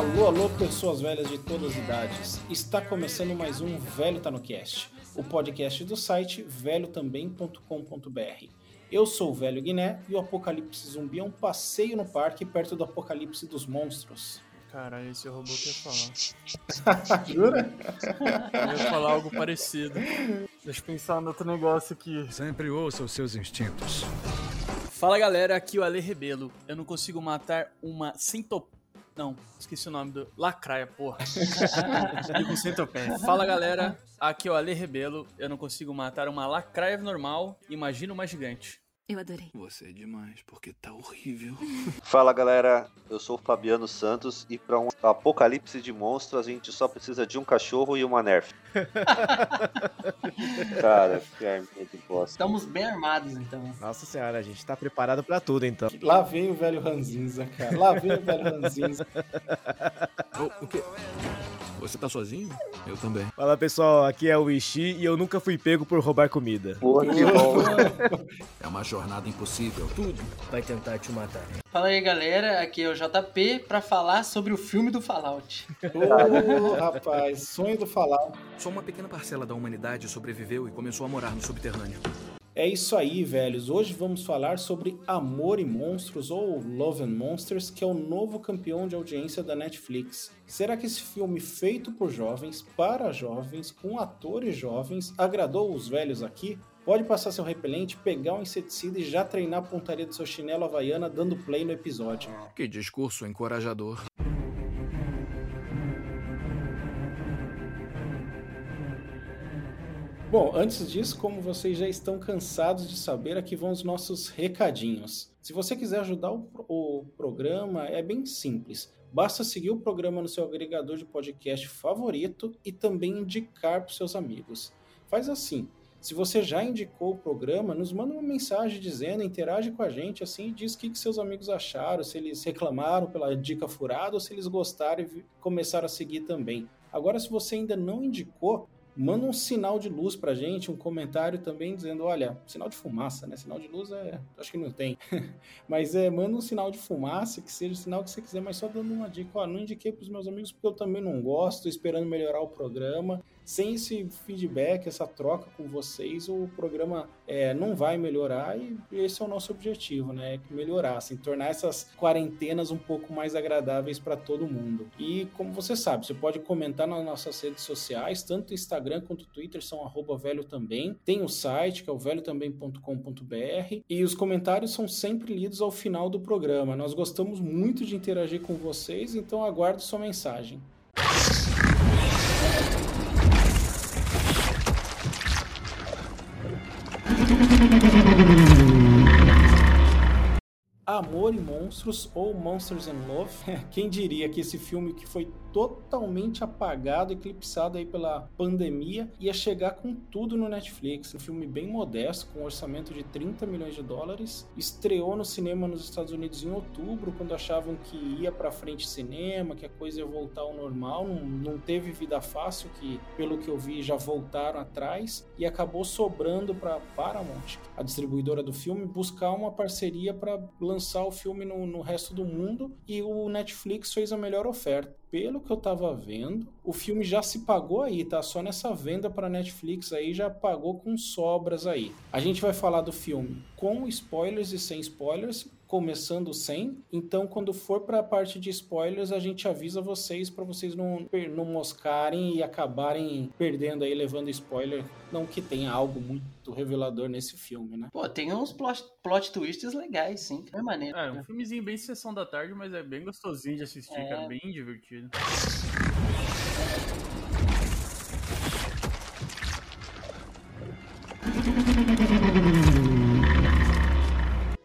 Alô, alô, pessoas velhas de todas as idades. Está começando mais um Velho Tá no Cast, o podcast do site velhotambém.com.br. Eu sou o Velho Guiné e o Apocalipse Zumbi é um passeio no parque perto do Apocalipse dos Monstros. Caralho, esse robô quer falar. Jura? Eu ia falar algo parecido. Deixa eu pensar no outro negócio aqui. Sempre ouça os seus instintos. Fala galera, aqui é o Ale Rebelo. Eu não consigo matar uma centop... Não, esqueci o nome do... Lacraia, porra. Digo centopeia. Fala galera, aqui é o Ale Rebelo. Eu não consigo matar uma lacraia normal, imagina uma gigante. Eu adorei. Você é demais, porque tá horrível. Fala galera, eu sou o Fabiano Santos e para um apocalipse de monstros a gente só precisa de um cachorro e uma nerf. Cara, que arminha de bosta. Estamos bem armados, então. Nossa senhora, a gente tá preparado pra tudo então. Lá vem o velho Ranzinza, cara. Lá vem o velho Ranzinza. o quê? Você tá sozinho? Eu também. Fala pessoal, aqui é o Ishi e eu nunca fui pego por roubar comida. Porra, que bom. É uma jornada impossível. Tudo vai tentar te matar. Fala aí, galera. Aqui é o JP pra falar sobre o filme do Fallout. Ô, rapaz, sonho do falar. Só uma pequena parcela da humanidade sobreviveu e começou a morar no subterrâneo. É isso aí, velhos. Hoje vamos falar sobre Amor e Monstros ou Love and Monsters, que é o novo campeão de audiência da Netflix. Será que esse filme feito por jovens, para jovens, com atores jovens, agradou os velhos aqui? Pode passar seu repelente, pegar um inseticida e já treinar a pontaria do seu chinelo havaiana dando play no episódio. Que discurso encorajador. Bom, antes disso, como vocês já estão cansados de saber, aqui vão os nossos recadinhos. Se você quiser ajudar o, o programa, é bem simples. Basta seguir o programa no seu agregador de podcast favorito e também indicar para seus amigos. Faz assim. Se você já indicou o programa, nos manda uma mensagem dizendo, interage com a gente, assim, diz o que, que seus amigos acharam, se eles reclamaram pela dica furada ou se eles gostaram e começaram a seguir também. Agora, se você ainda não indicou, manda um sinal de luz pra gente, um comentário também dizendo, olha, sinal de fumaça, né? Sinal de luz é, acho que não tem. mas é, manda um sinal de fumaça, que seja o sinal que você quiser, mas só dando uma dica, ó, não indiquei pros meus amigos porque eu também não gosto, esperando melhorar o programa. Sem esse feedback, essa troca com vocês, o programa é, não vai melhorar e esse é o nosso objetivo, né? Melhorar, assim, tornar essas quarentenas um pouco mais agradáveis para todo mundo. E como você sabe, você pode comentar nas nossas redes sociais, tanto Instagram quanto Twitter são arroba velho também. Tem o site, que é o velhotambém.com.br. E os comentários são sempre lidos ao final do programa. Nós gostamos muito de interagir com vocês, então aguardo sua mensagem. Amor e Monstros ou Monsters and Love. Quem diria que esse filme que foi totalmente apagado, eclipsado aí pela pandemia, ia chegar com tudo no Netflix. Um filme bem modesto, com um orçamento de 30 milhões de dólares. Estreou no cinema nos Estados Unidos em outubro, quando achavam que ia para frente cinema, que a coisa ia voltar ao normal. Não, não teve vida fácil, que pelo que eu vi já voltaram atrás e acabou sobrando para Paramount, a distribuidora do filme, buscar uma parceria para lançar o filme no, no resto do mundo e o Netflix fez a melhor oferta pelo que eu tava vendo, o filme já se pagou aí, tá? Só nessa venda para Netflix aí já pagou com sobras aí. A gente vai falar do filme com spoilers e sem spoilers, começando sem. Então, quando for para a parte de spoilers, a gente avisa vocês para vocês não, não moscarem e acabarem perdendo aí, levando spoiler. Não que tenha algo muito revelador nesse filme, né? Pô, tem uns plot, plot twists legais, sim. É maneiro. É, um filmezinho bem sessão da tarde, mas é bem gostosinho de assistir, É. cara. Bem divertido.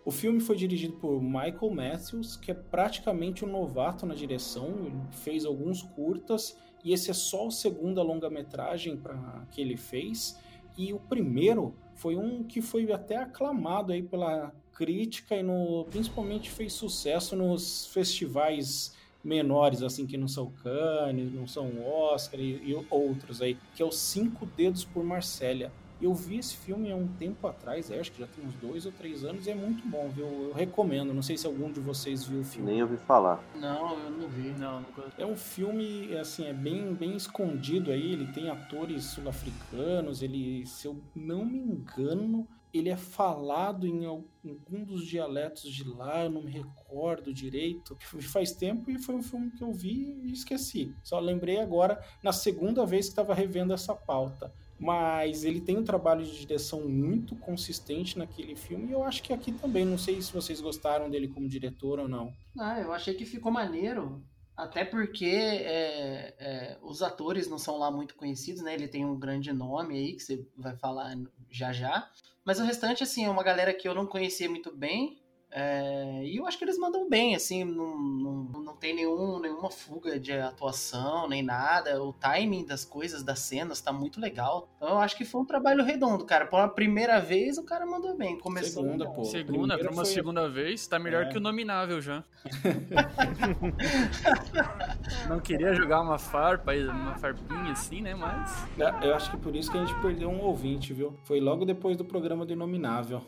O filme foi dirigido por Michael Matthews, que é praticamente um novato na direção. Ele fez alguns curtas e esse é só o segundo longa-metragem pra- que ele fez. E o primeiro foi um que foi até aclamado aí pela crítica e no, principalmente fez sucesso nos festivais menores, assim, que não são Cannes, não são Oscar e, e outros aí, que é o Cinco Dedos por Marsella. Eu vi esse filme há um tempo atrás, acho que já tem uns dois ou três anos, e é muito bom, viu? Eu recomendo. Não sei se algum de vocês viu o filme. Nem ouvi falar. Não, eu não vi. Não, nunca. É um filme, assim, é bem, bem escondido aí. Ele tem atores sul-africanos. Ele, se eu não me engano, ele é falado em algum dos dialetos de lá. Eu não me recordo direito. Faz tempo e foi um filme que eu vi e esqueci. Só lembrei agora na segunda vez que estava revendo essa pauta. Mas ele tem um trabalho de direção muito consistente naquele filme e eu acho que aqui também. Não sei se vocês gostaram dele como diretor ou não. Ah, eu achei que ficou maneiro. Até porque é, é, os atores não são lá muito conhecidos, né? Ele tem um grande nome aí que você vai falar já já. Mas o restante, assim, é uma galera que eu não conhecia muito bem. É, e eu acho que eles mandam bem, assim, não, não, não tem nenhum, nenhuma fuga de atuação, nem nada. O timing das coisas, das cenas, tá muito legal. Então eu acho que foi um trabalho redondo, cara. Por uma primeira vez, o cara mandou bem. Começou Segunda, pô. Segunda, pra uma foi- segunda vez, tá melhor É. que o nominável já. Não queria jogar uma farpa, uma farpinha assim, né? Mas. É, Eu acho que por isso que a gente perdeu um ouvinte, viu? Foi logo depois do programa do Inominável.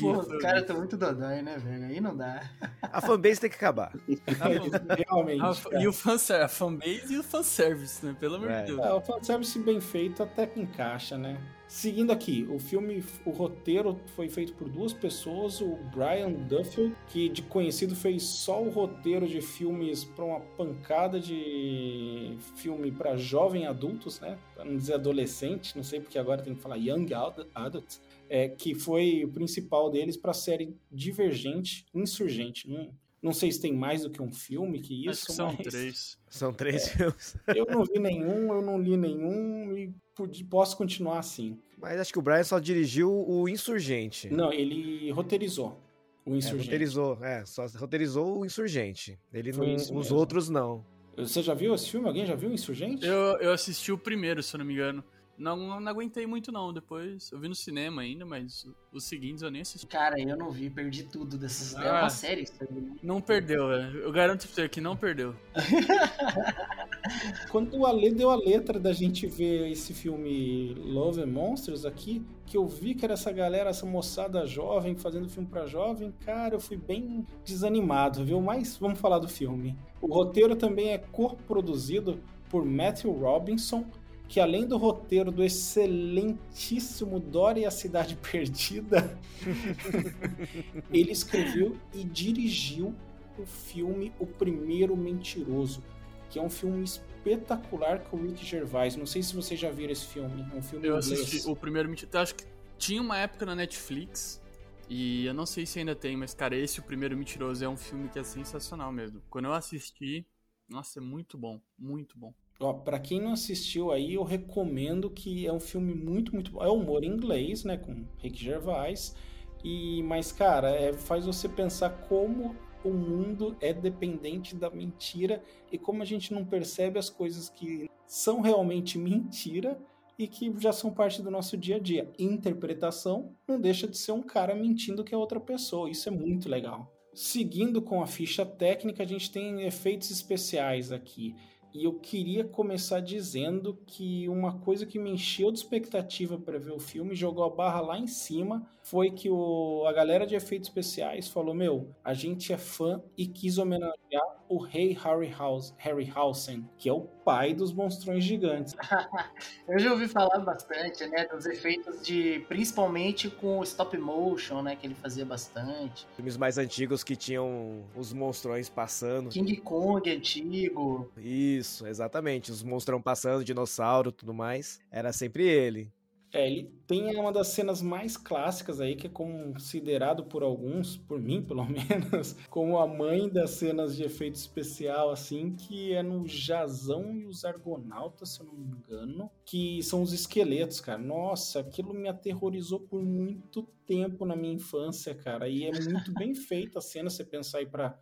Pô, os caras estão muito dodói, né, velho? Aí não dá. A fanbase tem que acabar. Realmente. A- e o fanservice, a fanbase e o fanservice, né? Pelo amor É. de Deus. É, o fanservice bem feito até que encaixa, né? Seguindo aqui, o filme, o roteiro foi feito por duas pessoas, o Brian Duffy, que de conhecido fez só o roteiro de filmes para uma pancada de filme para jovem adultos, né? Para não dizer adolescente, não sei porque agora tem que falar young ad- adults, é, que foi o principal deles para a série Divergente, Insurgente. Não, não sei se tem mais do que um filme que isso, Acho que são mas três. São três filmes. eu não vi nenhum, eu não li nenhum e posso continuar assim. Mas acho que o Brian só dirigiu o Insurgente. Não, ele roteirizou o É, Insurgente. roteirizou, é, só roteirizou o Insurgente. Ele Foi não, os mesmo. outros não. Você já viu esse filme? Alguém já viu o Insurgente? Eu, eu assisti o primeiro, se eu não me engano. Não, não aguentei muito, não. Depois eu vi no cinema ainda, mas os seguintes eu nem assisti. Cara, eu não vi, perdi tudo dessas. É Ah. uma série isso aí. né? Não perdeu, velho. Eu garanto pra você que não perdeu. Quando o Ale deu a letra da gente ver esse filme Love and Monsters aqui, que eu vi que era essa galera, essa moçada jovem fazendo filme pra jovem, cara, eu fui bem desanimado, viu? Mas vamos falar do filme. O roteiro também é co-produzido por Matthew Robinson, que além do roteiro do excelentíssimo Dora e a Cidade Perdida, ele escreveu e dirigiu o filme O Primeiro Mentiroso, que é um filme espetacular com o Rick Gervais. Não sei se vocês já viram esse filme, é um filme Eu inglês. assisti o primeiro mentiroso. Acho que tinha uma época na Netflix. E eu não sei se ainda tem, mas, cara, esse O Primeiro Mentiroso é um filme que é sensacional mesmo. Quando eu assisti, nossa, é muito bom, muito bom. Ó, pra quem não assistiu aí, eu recomendo que é um filme muito, muito bom. É humor em inglês, né, com Rick Gervais. E mas cara, é, faz você pensar como o mundo é dependente da mentira e como a gente não percebe as coisas que são realmente mentira e que já são parte do nosso dia a dia. Interpretação não deixa de ser um cara mentindo que é outra pessoa. Isso é muito legal. Seguindo com a ficha técnica, a gente tem efeitos especiais aqui. E eu queria começar dizendo que uma coisa que me encheu de expectativa para ver o filme, jogou a barra lá em cima, foi que o, a galera de efeitos especiais falou: Meu, a gente é fã e quis homenagear o rei Harryhausen, Harryhausen, que é o pai dos monstrões gigantes. Eu já ouvi falar bastante, né, dos efeitos de, principalmente com o stop motion, né, que ele fazia bastante. Filmes mais antigos que tinham os monstrões passando. King Kong antigo. Isso, exatamente. Os monstrão passando, dinossauro e tudo mais. Era sempre ele. É, ele tem uma das cenas mais clássicas aí, que é considerado por alguns, por mim pelo menos, como a mãe das cenas de efeito especial, assim, que é no Jazão e os Argonautas, se eu não me engano, que são os esqueletos, cara. Nossa, aquilo me aterrorizou por muito tempo na minha infância, cara. E é muito bem feita a cena, você pensar aí pra.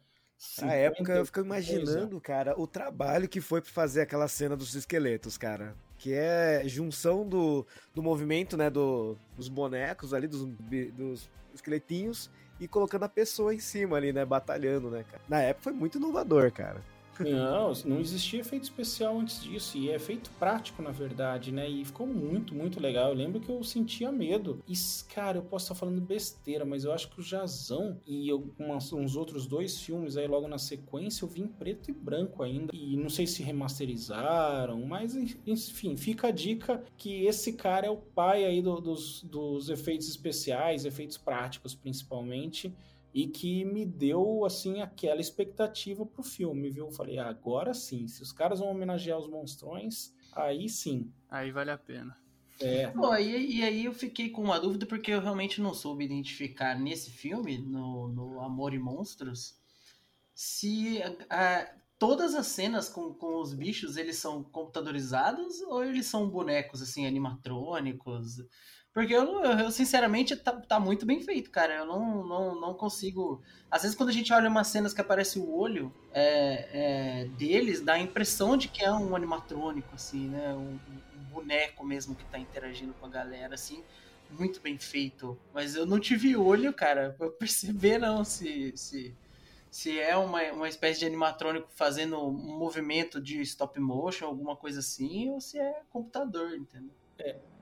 Na época, eu fico 50 e coisa. imaginando, cara, o trabalho que foi pra fazer aquela cena dos esqueletos, cara. Que é junção do, do movimento, né, do, dos bonecos ali, dos, dos esqueletinhos, e colocando a pessoa em cima ali, né, batalhando, né, cara. Na época foi muito inovador, cara. Não, não existia efeito especial antes disso, e é efeito prático, na verdade, né? E ficou muito, muito legal. Eu lembro que eu sentia medo. E, cara, eu posso estar falando besteira, mas eu acho que o Jazão e eu, umas- uns outros dois filmes aí logo na sequência eu vi em preto e branco ainda. E não sei se remasterizaram, mas enfim, fica a dica que esse cara é o pai aí do- dos, dos efeitos especiais, efeitos práticos principalmente e que me deu assim aquela expectativa pro filme, viu? Eu Falei, "Ah, agora sim, se os caras vão homenagear os monstrões, aí sim. Aí vale a pena. É, Pô, e, e aí eu fiquei com uma dúvida porque eu realmente não soube identificar nesse filme, no, no Amor e Monstros, se todas as cenas com, com os bichos eles são computadorizados ou eles são bonecos assim, animatrônicos. Porque eu, eu, sinceramente tá, tá muito bem feito, cara. Eu não, não, não consigo. Às vezes quando a gente olha umas cenas que aparece o olho é, é, deles, dá a impressão de que é um animatrônico, assim, né? Um, um boneco mesmo que tá interagindo com a galera, assim. Muito bem feito. Mas eu não tive olho, cara, pra perceber não se, se, se é uma, uma espécie de animatrônico fazendo um movimento de stop motion, alguma coisa assim, ou se é computador, entendeu?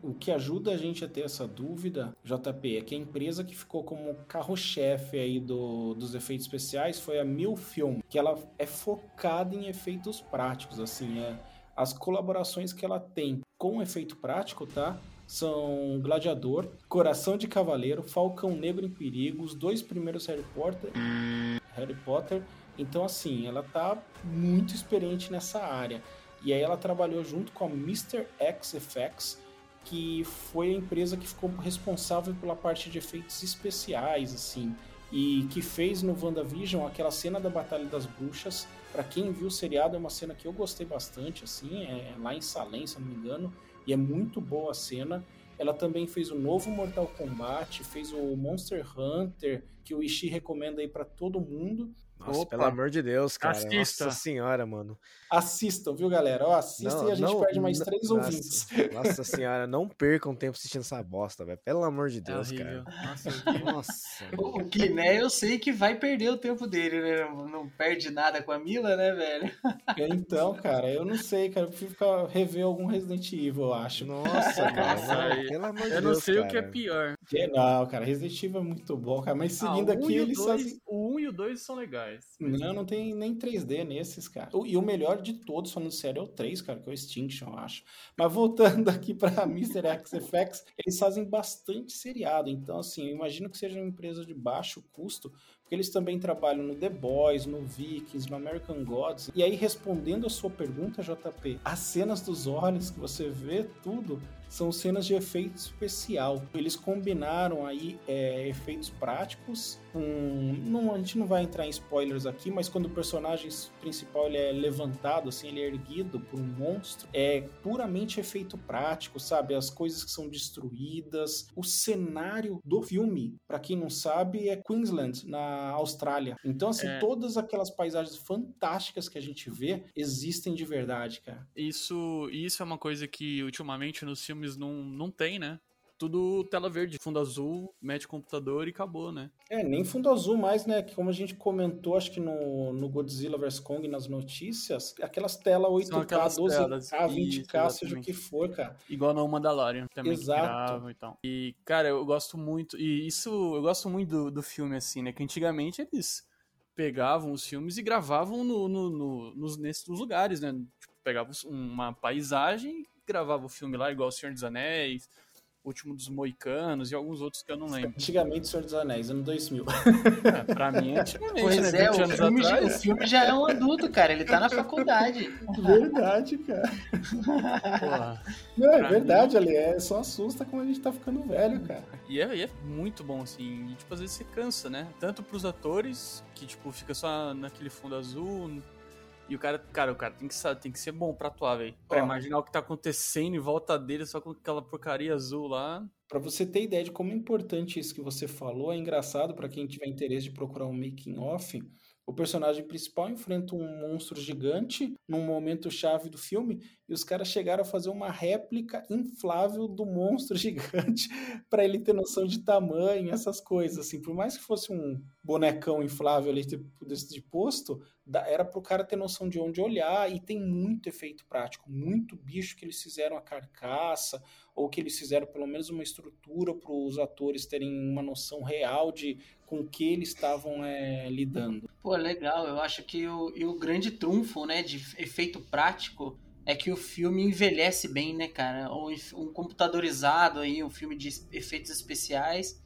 O que ajuda a gente a ter essa dúvida, JP, é que a empresa que ficou como carro-chefe aí do, dos efeitos especiais foi a Milfilm, que ela é focada em efeitos práticos, assim, é, as colaborações que ela tem com efeito prático, tá? São Gladiador, Coração de Cavaleiro, Falcão Negro em Perigo, os dois primeiros Harry Potter, Harry Potter. Então, assim, ela tá muito experiente nessa área. E aí ela trabalhou junto com a Mr. X Effects, que foi a empresa que ficou responsável pela parte de efeitos especiais, assim, e que fez no WandaVision aquela cena da Batalha das Bruxas. Para quem viu o seriado, é uma cena que eu gostei bastante, assim, é lá em Salem, se não me engano, e é muito boa a cena. Ela também fez o novo Mortal Kombat, fez o Monster Hunter, que o Ishii recomenda aí para todo mundo. Nossa, Opa. pelo amor de Deus, cara. Assista. Nossa senhora, mano. Assistam, viu, galera? Ó, Não, e a gente não- perde mais não- três nossa, ouvintes. Nossa senhora, não percam tempo assistindo essa bosta, velho. Pelo amor de É Deus, horrível. cara. Nossa, é. Nossa. O Guiné eu sei que vai perder o tempo dele, né? Não- Não perde nada com a Mila, né, velho? Então, cara, eu não sei, cara. Eu prefiro ficar, rever algum Resident Evil, eu acho. Nossa, cara. Nossa, pelo amor de Eu Deus. não sei o que é cara. pior. Não, cara, Resident Evil é muito bom, cara. Mas seguindo Ah, o um aqui, eles dois- fazem. O 1 e o 2 são legais. Não, não tem nem 3D nesses, cara. E o melhor de todos, falando sério, é o 3, cara, que é o Extinction, eu acho. Mas voltando aqui pra Mr. X Effects, eles fazem bastante seriado. Então, assim, eu imagino que seja uma empresa de baixo custo, porque eles também trabalham no The Boys, no Vikings, no American Gods. E aí, respondendo a sua pergunta, JP, as cenas dos olhos que você vê, tudo, são cenas de efeito especial. Eles combinaram aí é, efeitos práticos com... Não, a gente não vai entrar em spoilers aqui, mas quando o personagem principal ele é levantado, assim, ele é erguido por um monstro, é puramente efeito prático, sabe? As coisas que são destruídas. O cenário do filme, para quem não sabe, é Queensland, na Austrália. Então, assim, É. todas aquelas paisagens fantásticas que a gente vê existem de verdade, cara. Isso, isso é uma coisa que ultimamente nos filmes não, não tem, né? Tudo tela verde, fundo azul, mete computador e acabou, né? É, nem fundo azul mais, né? Que como a gente comentou, acho que no, no Godzilla vs Kong, nas notícias, aquelas telas 8K, aquelas 12K, telas, 20K, isso, seja o que for, cara. Igual no Mandalorian também Exato. e tal. E, cara, eu gosto muito. E isso, eu gosto muito do, do filme, assim, né? Que antigamente eles pegavam os filmes e gravavam no, no, no- nos, nesses lugares, né? Tipo, pegavam uma paisagem gravavam o filme lá, igual O Senhor dos Anéis, O Último dos Moicanos e alguns outros que eu não lembro. Antigamente, Senhor dos Anéis, ano 2000. É, pra mim, é antigamente, Pois né? é, 20 o filme, já, o filme já é um adulto, cara. Ele tá na faculdade. verdade, cara. Porra. Não, é verdade, ali. É só assusta como a gente tá ficando velho, cara. E é, e é muito bom, assim. E, tipo, às vezes você cansa, né? Tanto pros atores, que, tipo, fica só naquele fundo azul. E o cara, cara, o cara tem que, tem que ser bom pra atuar, velho. Pra Ó. imaginar o que tá acontecendo em volta dele, só com aquela porcaria azul lá. Pra você ter ideia de como é importante isso que você falou, é engraçado pra quem tiver interesse de procurar um making off. O personagem principal enfrenta um monstro gigante num momento chave do filme e os caras chegaram a fazer uma réplica inflável do monstro gigante pra ele ter noção de tamanho, essas coisas assim. Por mais que fosse um bonecão inflável ali de, de posto, era para o cara ter noção de onde olhar e tem muito efeito prático, muito bicho que eles fizeram a carcaça ou que eles fizeram pelo menos uma estrutura para os atores terem uma noção real de com que eles estavam é, lidando. Pô, legal. Eu acho que o, o grande trunfo, né, de efeito prático é que o filme envelhece bem, né, cara? Um, um computadorizado aí, um filme de efeitos especiais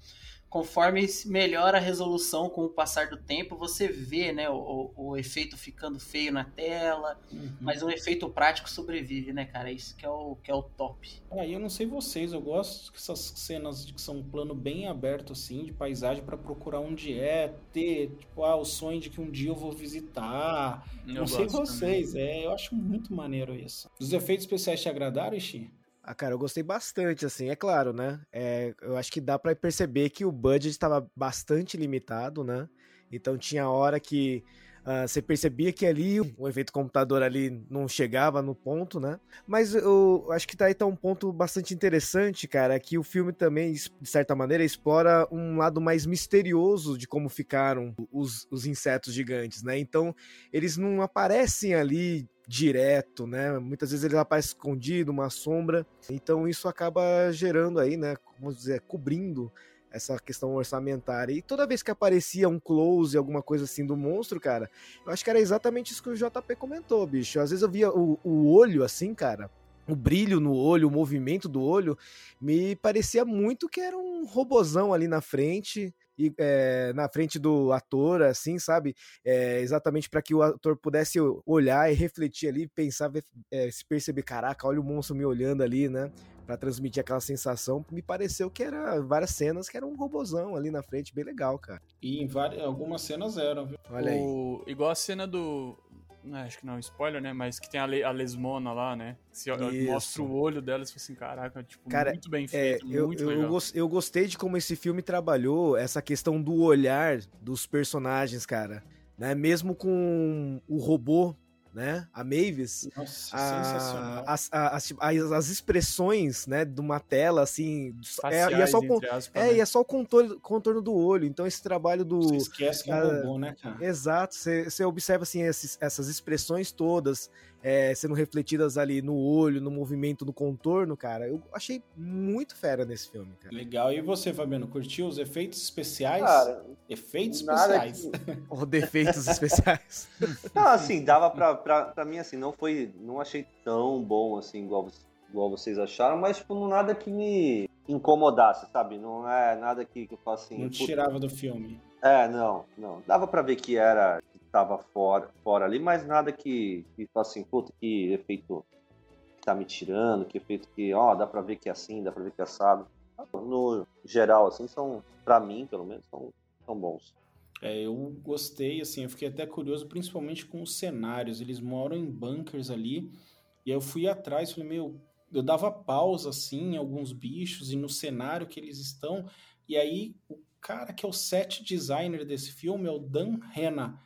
conforme melhora a resolução com o passar do tempo, você vê né, o, o efeito ficando feio na tela, uhum. mas o efeito prático sobrevive, né, cara? Isso que é o, que é o top. É, eu não sei vocês, eu gosto dessas cenas de que são um plano bem aberto, assim, de paisagem, para procurar onde é, ter, tipo, ah, o sonho de que um dia eu vou visitar. Eu não sei vocês, também. é, eu acho muito maneiro isso. Os efeitos especiais te agradaram, Ixi? Ah, cara, eu gostei bastante, assim, é claro, né? É, eu acho que dá para perceber que o budget estava bastante limitado, né? Então tinha hora que uh, você percebia que ali o efeito computador ali não chegava no ponto, né? Mas eu acho que tá aí tá um ponto bastante interessante, cara, que o filme também, de certa maneira, explora um lado mais misterioso de como ficaram os, os insetos gigantes, né? Então eles não aparecem ali direto, né? Muitas vezes ele aparece escondido, uma sombra. Então isso acaba gerando aí, né? Vamos dizer, cobrindo essa questão orçamentária. E toda vez que aparecia um close, alguma coisa assim do monstro, cara, eu acho que era exatamente isso que o JP comentou, bicho. Às vezes eu via o, o olho assim, cara, o brilho no olho, o movimento do olho, me parecia muito que era um robozão ali na frente, e, é, na frente do ator, assim, sabe? É, exatamente para que o ator pudesse olhar e refletir ali, pensar, é, se perceber, caraca, olha o monstro me olhando ali, né? Pra transmitir aquela sensação. Me pareceu que era várias cenas que era um robozão ali na frente, bem legal, cara. E em várias, algumas cenas eram, viu? Olha o, aí. Igual a cena do, acho que não é um spoiler, né? Mas que tem a, Le, a Lesmona lá, né? Se mostra o olho dela e você assim, caraca, tipo, Cara, muito bem é, feito, é, muito eu, legal. Eu gostei de como esse filme trabalhou essa questão do olhar dos personagens, cara. Né? Mesmo com o robô né? A Mavis. Nossa, a, sensacional. As, as, as, as, expressões, né, de uma tela, assim. Faciais, é, e é só, o, aspas, é, né? e é só o contorno, contorno do olho. Então, esse trabalho do. Você esquece que é um robô, né, cara? Exato. Você, você observa, assim, esses, essas expressões todas é, sendo refletidas ali no olho, no movimento, no contorno, cara. Eu achei muito fera nesse filme, cara. Legal. E você, Fabiano, curtiu os efeitos especiais? Cara, efeitos especiais. Que... Ou defeitos especiais. Não, assim, dava pra, pra, pra mim, assim, não foi. Não achei tão bom, assim, igual, igual vocês acharam, mas, tipo, não nada que me incomodasse, sabe? Não é nada que, que eu faço assim. Não te tirava do filme. É, não, não. Dava pra ver que era estava fora, fora ali, mas nada que, que assim, puta, que efeito que tá me tirando, que efeito que, ó, dá pra ver que é assim, dá pra ver que é assado. No geral, assim, são, pra mim, pelo menos, são, são bons. É, eu gostei, assim, eu fiquei até curioso, principalmente com os cenários. Eles moram em bunkers ali, e aí eu fui atrás, falei, meu, eu dava pausa, assim, em alguns bichos e no cenário que eles estão, e aí o cara que é o set designer desse filme é o Dan Hanna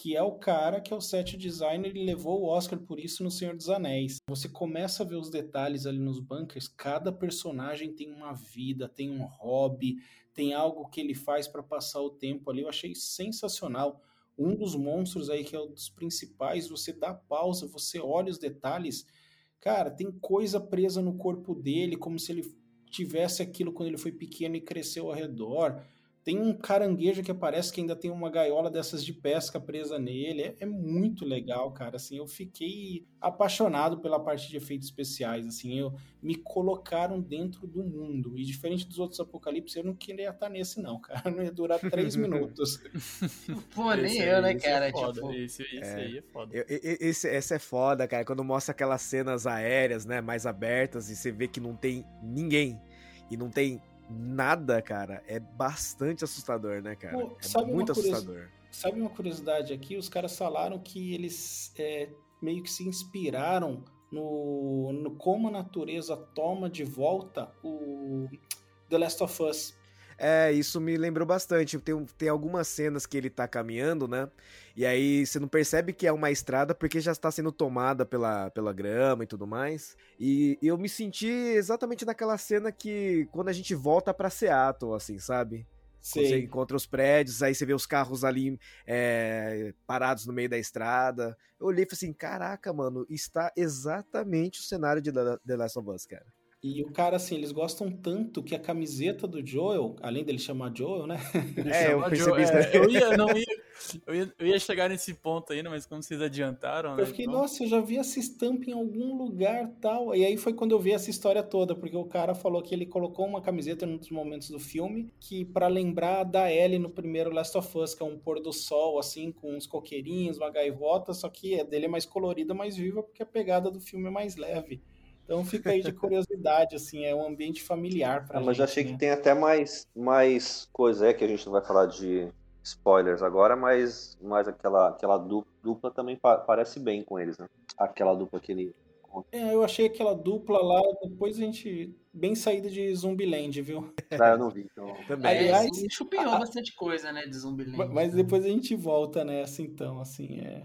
que é o cara que é o set designer e levou o Oscar por isso no Senhor dos Anéis. Você começa a ver os detalhes ali nos bunkers, cada personagem tem uma vida, tem um hobby, tem algo que ele faz para passar o tempo ali. Eu achei sensacional. Um dos monstros aí que é um dos principais, você dá pausa, você olha os detalhes, cara, tem coisa presa no corpo dele, como se ele tivesse aquilo quando ele foi pequeno e cresceu ao redor tem um caranguejo que aparece que ainda tem uma gaiola dessas de pesca presa nele. É, é, muito legal, cara. Assim, eu fiquei apaixonado pela parte de efeitos especiais. Assim, eu me colocaram dentro do mundo. E diferente dos outros apocalipse, eu não queria estar nesse, não, cara. Não ia durar três minutos. Pô, nem eu, né, cara? É tipo... Esse, esse é, aí é foda. Esse, esse é foda, cara. Quando mostra aquelas cenas aéreas, né, mais abertas, e você vê que não tem ninguém. E não tem nada, cara, é bastante assustador, né, cara? Pô, é muito assustador. Sabe uma curiosidade aqui? Os caras falaram que eles é, meio que se inspiraram no, no como a natureza toma de volta o The Last of Us. É, isso me lembrou bastante. Tem, tem algumas cenas que ele tá caminhando, né? E aí você não percebe que é uma estrada porque já está sendo tomada pela, pela grama e tudo mais. E eu me senti exatamente naquela cena que quando a gente volta pra Seattle, assim, sabe? Você Sei. encontra os prédios, aí você vê os carros ali é, parados no meio da estrada. Eu olhei e falei assim: caraca, mano, está exatamente o cenário de The Last of Us, cara. E o cara, assim, eles gostam tanto que a camiseta do Joel, além dele chamar Joel, né? É, eu percebi isso Joe- daí. é, eu ia, não ia, eu ia, eu ia chegar nesse ponto ainda, mas como vocês adiantaram, né? Eu fiquei, então- nossa, eu já vi essa estampa em algum lugar tal. E aí foi quando eu vi essa história toda, porque o cara falou que ele colocou uma camiseta em um dos momentos do filme que para lembrar da Ellie no primeiro Last of Us, que é um pôr do sol, assim, com uns coqueirinhos, uma gaivota, só que a dele é mais colorida, mais viva, porque a pegada do filme é mais leve. Então fica aí de curiosidade, assim, é um ambiente familiar pra Ah, mas eu gente, achei né? que tem até mais, mais coisa, é que a gente não vai falar de spoilers agora, mas, mas aquela, aquela du- dupla também pa- parece bem com eles, né? Aquela dupla que ele. É, eu achei aquela dupla lá, depois a gente. Bem saída de Zumbiland, viu? Ah, eu não vi, então. Também. É, Aliás, sim, chupinhou a- bastante coisa, né, de Zumbiland. Ma- Mas depois a gente volta nessa, então, assim, é.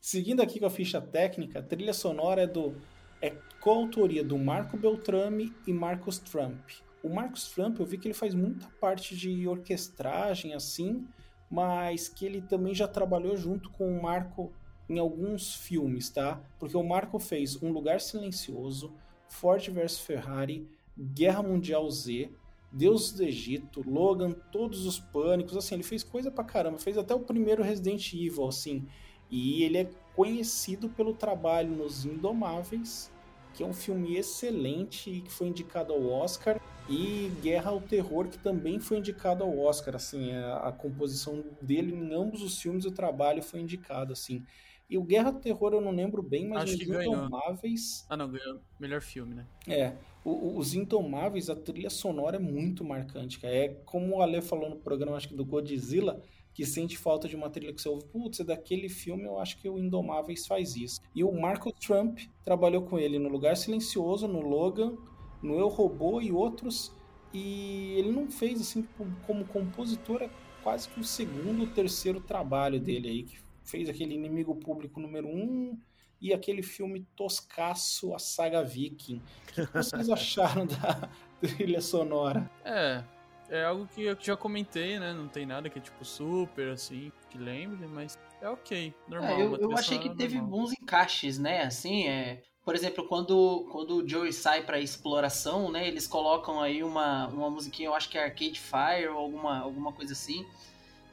Seguindo aqui com a ficha técnica, a trilha sonora é do é coautoria do Marco Beltrame e Marcos Trump. O Marcos Trump, eu vi que ele faz muita parte de orquestragem assim, mas que ele também já trabalhou junto com o Marco em alguns filmes, tá? Porque o Marco fez Um Lugar Silencioso, Ford vs Ferrari, Guerra Mundial Z, Deus do Egito, Logan, todos os pânicos, assim, ele fez coisa pra caramba, fez até o primeiro Resident Evil, assim. E ele é conhecido pelo trabalho nos Indomáveis, que é um filme excelente e que foi indicado ao Oscar, e Guerra ao Terror, que também foi indicado ao Oscar, assim, a, a composição dele em ambos os filmes, o trabalho foi indicado, assim. E o Guerra ao Terror eu não lembro bem, mas Acho os. Indomáveis Ah, não, ganhou melhor filme, né? é, o- os Indomáveis, a trilha sonora é muito marcante, cara. É como o Ale falou no programa, acho que do Godzilla, que sente falta de uma trilha que você ouve, putz, é daquele filme, eu acho que o Indomáveis faz isso. E o Marco Trump trabalhou com ele no Lugar Silencioso, no Logan, no Eu Robô e outros, e ele não fez, assim, como- como compositor, é quase que o segundo ou terceiro trabalho dele aí, que fez aquele Inimigo Público número um, e aquele filme toscaço, a saga Viking. O que vocês acharam da trilha sonora? É, é algo que eu já comentei, né? Não tem nada que é tipo super, assim, que lembre, mas é ok, normal. É, eu, eu achei que teve normal. bons encaixes, né? Assim, é, por exemplo, quando, quando o Joey sai pra exploração, né? Eles colocam aí uma, uma musiquinha, eu acho que é Arcade Fire ou alguma, alguma coisa assim.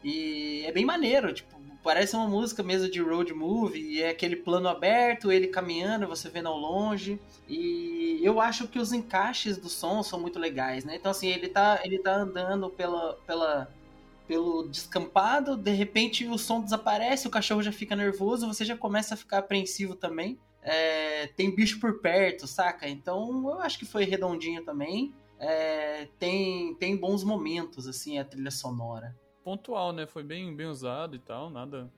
E é bem maneiro, tipo, parece uma música mesmo de road movie, e é aquele plano aberto, ele caminhando, você vendo ao longe. E eu acho que os encaixes do som são muito legais, né? Então, assim, ele tá, ele tá andando pela, pela, pelo descampado, de repente o som desaparece, o cachorro já fica nervoso, você já começa a ficar apreensivo também. É, tem bicho por perto, saca? Então eu acho que foi redondinho também. É, tem, tem bons momentos, assim, a trilha sonora. Pontual, né? Foi bem, bem usado e tal, nada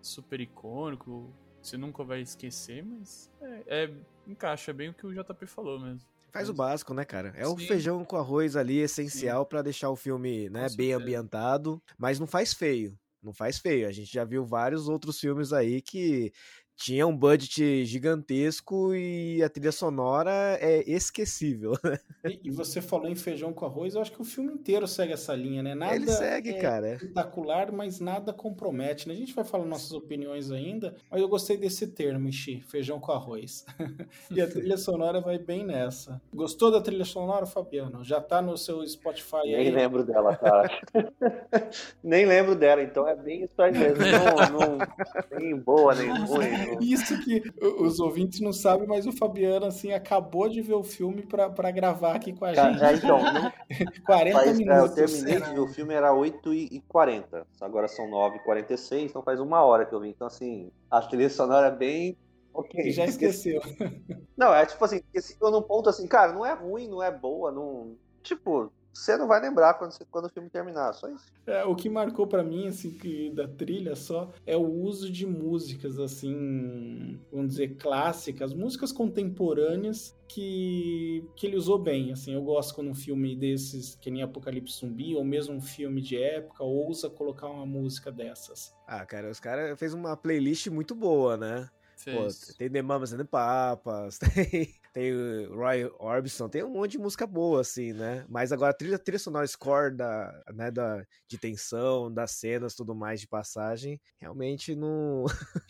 super icônico, você nunca vai esquecer, mas é, é- encaixa bem o que o JP falou mesmo. Faz o básico, né, cara? É o Sim. feijão com arroz ali, essencial pra deixar o filme, né, bem ambientado, mas não faz feio. Não faz feio. A gente já viu vários outros filmes aí que tinha um budget gigantesco e a trilha sonora é esquecível. E, e você falou em feijão com arroz, eu acho que o filme inteiro segue essa linha, né? Nada Ele segue, é cara. é. espetacular, mas nada compromete, né? A gente vai falar nossas opiniões ainda, mas eu gostei desse termo, Ixi, feijão com arroz. e a trilha sonora vai bem nessa. Gostou da trilha sonora, Fabiano? Já tá no seu Spotify Nem aí? lembro dela, cara. nem lembro dela, então é bem isso aí mesmo. Não, não, nem boa, nem ruim. Isso que os ouvintes não sabem, mas o Fabiano, assim, acabou de ver o filme pra gravar aqui com a gente. É, então, não 40 faz, é, eu minutos. terminei de ver o filme, era 8h40. Agora são 9h46, então faz uma hora que eu vi. Então, assim, a trilha sonora é bem. Ok. Já esqueceu. Não, é tipo assim, eu num ponto assim, cara, não é ruim, não é boa, não. Tipo, você não vai lembrar quando, você- quando o filme terminar, só isso. É, o que marcou pra mim, assim, que da trilha só, é o uso de músicas, assim, vamos dizer, clássicas, músicas contemporâneas que, que ele usou bem, assim, eu gosto quando um filme desses, que nem Apocalipse Zumbi, ou mesmo um filme de época, ousa colocar uma música dessas. Ah, cara, os caras fez uma playlist muito boa, né? Pô, Fez. tem The Mamas and the Papas, tem, tem o Roy Orbison, tem um monte de música boa, assim, né? Mas agora a trilha, trilha sonora score da, né, da, de tensão, das cenas, tudo mais de passagem, realmente não.